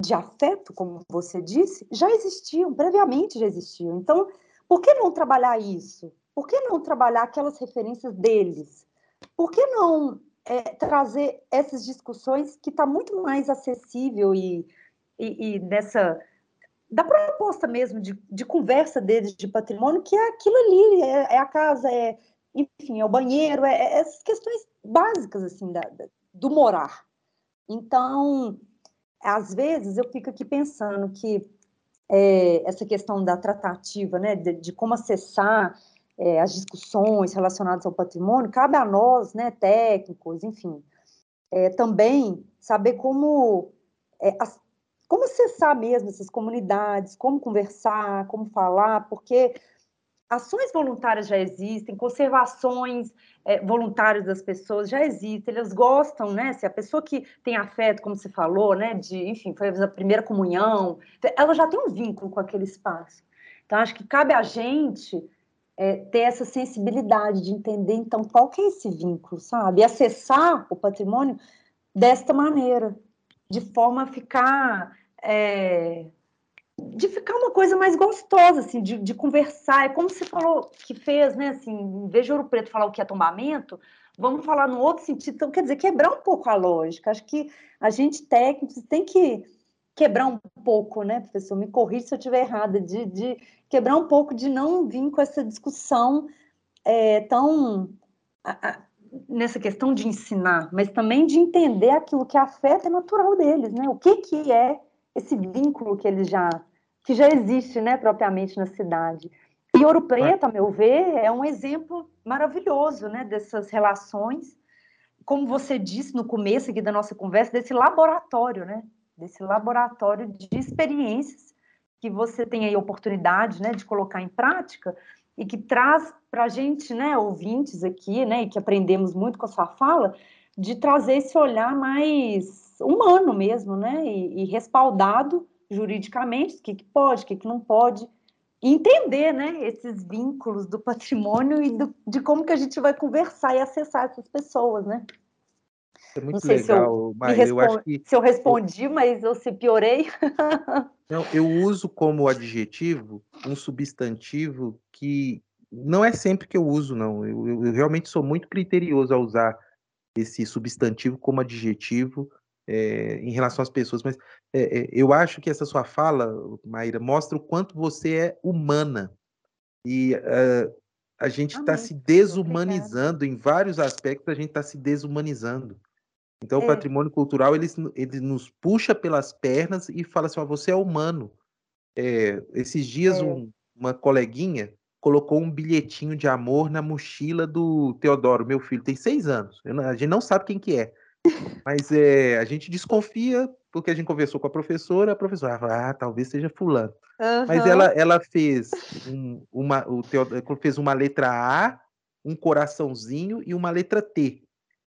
de afeto, como você disse, já existiam, previamente já existiam. Então, por que não trabalhar isso? Por que não trabalhar aquelas referências deles? Por que não é, trazer essas discussões que está muito mais acessível e, e, e, nessa da proposta mesmo de, de conversa deles de patrimônio, que é aquilo ali, é, é a casa, é enfim, é o banheiro, é, é essas questões básicas assim da, do morar. Então, às vezes eu fico aqui pensando que é, essa questão da tratativa, né, de, de como acessar é, as discussões relacionadas ao patrimônio, cabe a nós, né, técnicos, enfim, é, também saber como, é, as, como acessar mesmo essas comunidades, como conversar, como falar, porque ações voluntárias já existem, conservações é, voluntárias das pessoas já existem, eles gostam, né? Se a pessoa que tem afeto, como você falou, né, de, enfim, foi a primeira comunhão, ela já tem um vínculo com aquele espaço. Então, acho que cabe a gente é, ter essa sensibilidade de entender, então, qual que é esse vínculo, sabe? E acessar o patrimônio desta maneira, de forma a ficar é, de ficar uma coisa mais gostosa, assim, de, de, conversar. É como você falou que fez, né? Assim, em vez de Ouro Preto falar o que é tombamento, vamos falar no outro sentido. Então, quer dizer, quebrar um pouco a lógica. Acho que a gente, técnicos, tem que quebrar um pouco, né, professor? Me corrija se eu estiver errada, de, de, quebrar um pouco, de não vir com essa discussão é, tão. A, a, nessa questão de ensinar, mas também de entender aquilo que afeta é natural deles, né? O que, que é esse vínculo que ele já que já existe, né, propriamente na cidade. E Ouro Preto, a meu ver, é um exemplo maravilhoso, né, dessas relações, como você disse no começo aqui da nossa conversa, desse laboratório, né, desse laboratório de experiências que você tem aí oportunidade, né, de colocar em prática e que traz para a gente, né, ouvintes aqui, né, e que aprendemos muito com a sua fala, de trazer esse olhar mais humano mesmo, né? E, e respaldado juridicamente, o que, que pode, o que, que não pode, entender, né? Esses vínculos do patrimônio e do, de como que a gente vai conversar e acessar essas pessoas, né? É muito não sei legal, se eu, eu acho que... se eu respondi, mas eu se piorei. Não, eu uso como adjetivo um substantivo que não é sempre que eu uso, não. Eu, eu, eu realmente sou muito criterioso a usar esse substantivo como adjetivo é, em relação às pessoas, mas é, é, eu acho que essa sua fala, Maíra, mostra o quanto você é humana. E uh, a gente está se desumanizando em vários aspectos, a gente está se desumanizando. Então, o é. patrimônio cultural ele, ele nos puxa pelas pernas e fala assim: você é humano. É, esses dias, um, uma coleguinha colocou um bilhetinho de amor na mochila do Teodoro, meu filho, tem seis anos. a gente não sabe quem que é. Mas é, a gente desconfia, porque a gente conversou com a professora, a professora fala, ah, talvez seja fulano. Uhum. Mas ela, ela fez um, uma, o Teodoro fez uma letra A, um coraçãozinho e uma letra T.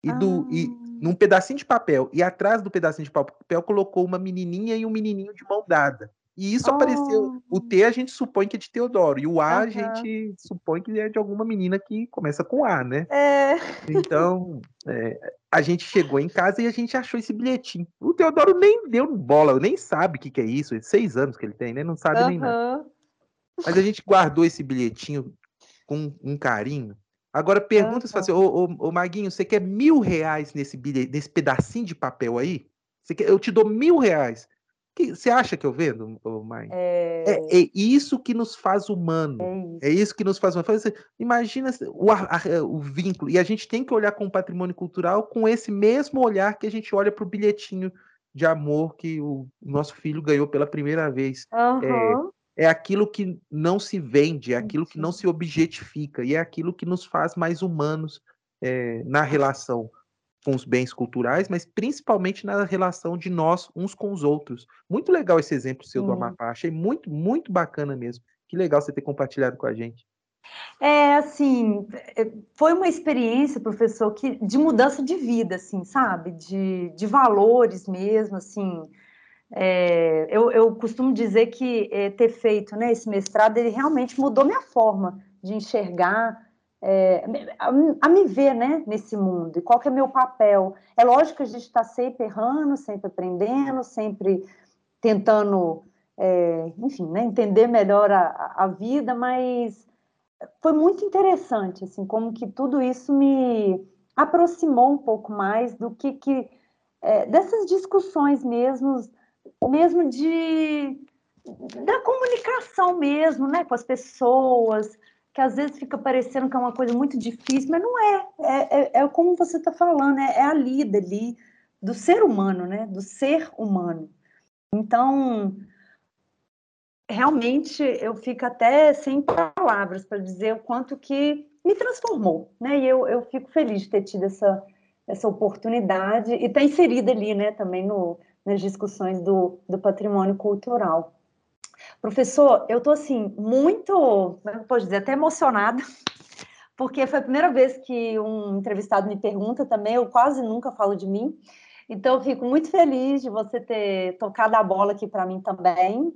E, do, e ah. num pedacinho de papel. E atrás do pedacinho de papel colocou uma menininha e um menininho de mão dada. E isso oh. apareceu. O T a gente supõe que é de Teodoro, e o A uhum. a gente supõe que é de alguma menina que começa com A, né? É. Então, é, a gente chegou em casa e a gente achou esse bilhetinho. O Teodoro nem deu bola, nem sabe o que, que é isso. É seis anos que ele tem, né? Não sabe uhum. nem nada. Mas a gente guardou esse bilhetinho com um carinho. Agora pergunta uhum. assim, ô, ô, ô, Maguinho, você quer mil reais nesse bilhete, nesse pedacinho de papel aí? Você quer, eu te dou mil reais. Que, você acha que eu vendo, Mai? É... É, é... isso que nos faz humano. É isso, é isso que nos faz humano. Imagina o, a, o, vínculo. E a gente tem que olhar com o patrimônio cultural com esse mesmo olhar que a gente olha para o bilhetinho de amor que o nosso filho ganhou pela primeira vez. Uhum. É, é aquilo que não se vende, é aquilo que não se objetifica, e é aquilo que nos faz mais humanos é, na relação com os bens culturais, mas principalmente na relação de nós uns com os outros. Muito legal esse exemplo seu do Amapá, achei muito, muito bacana mesmo. Que legal você ter compartilhado com a gente. É, assim, é, foi uma experiência, professor, que, de mudança de vida, assim, sabe? De, de valores mesmo, assim. É, eu, eu costumo dizer que é, ter feito né, esse mestrado, ele realmente mudou minha forma de enxergar é, a, a, me ver né, nesse mundo e qual que é meu papel. É lógico que a gente está sempre errando, sempre aprendendo, sempre tentando, é, enfim, né, entender melhor a, a, vida, mas foi muito interessante, assim, como que tudo isso me aproximou um pouco mais do que, que é, dessas discussões mesmo, mesmo de da comunicação mesmo, né, com as pessoas, que às vezes fica parecendo que é uma coisa muito difícil, mas não é. É, é, é como você está falando, é, é, a lida ali do ser humano, né? Do ser humano. Então, realmente, eu fico até sem palavras para dizer o quanto que me transformou, né? E eu, eu fico feliz de ter tido essa, essa oportunidade e estar tá inserida ali, né? Também no, nas discussões do, do patrimônio cultural. Professor, eu estou assim, muito, como pode dizer, até emocionada, porque foi a primeira vez que um entrevistado me pergunta também, eu quase nunca falo de mim. Então, eu fico muito feliz de você ter tocado a bola aqui para mim também.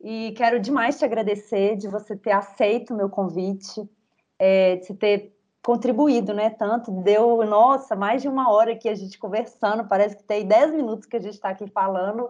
E quero demais te agradecer de você ter aceito o meu convite, é, de ter contribuído, né? Tanto deu, nossa, mais de uma hora aqui a gente conversando, parece que tem 10 minutos que a gente está aqui falando.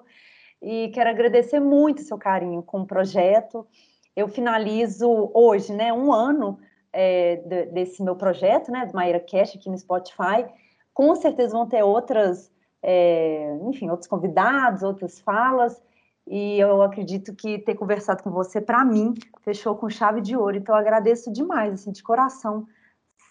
E quero agradecer muito seu carinho com o projeto. Eu finalizo hoje, né, um ano é, desse meu projeto, né, do Maíra Cash aqui no Spotify. Com certeza vão ter outras, é, enfim, outros convidados, outras falas e eu acredito que ter conversado com você, para mim, fechou com chave de ouro. Então, eu agradeço demais, assim, de coração,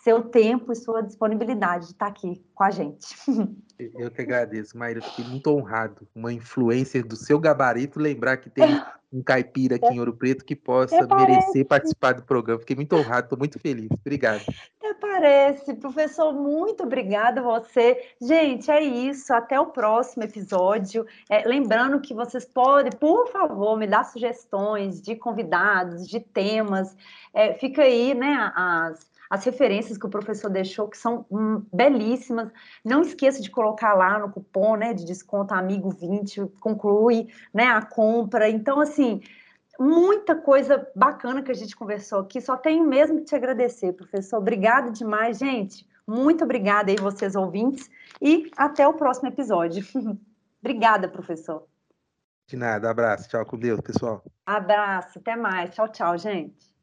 seu tempo e sua disponibilidade de estar aqui com a gente. Eu que agradeço, Maíra. Fiquei muito honrado. Uma influência do seu gabarito, lembrar que tem um caipira aqui em Ouro Preto que possa merecer participar do programa. Fiquei muito honrado, estou muito feliz. Obrigado. Até parece, professor. Muito obrigada você. Gente, é isso. Até o próximo episódio. É, lembrando que vocês podem, por favor, me dar sugestões de convidados, de temas. É, fica aí, né, as as referências que o professor deixou, que são hum, belíssimas. Não esqueça de colocar lá no cupom né, de desconto amigo 20, conclui né, a compra. Então, assim, muita coisa bacana que a gente conversou aqui. Só tenho mesmo que te agradecer, professor. Obrigado demais, gente. Muito obrigada aí, vocês ouvintes. E até o próximo episódio. Obrigada, professor. De nada, abraço. Tchau com Deus, pessoal. Abraço, até mais. Tchau, tchau, gente.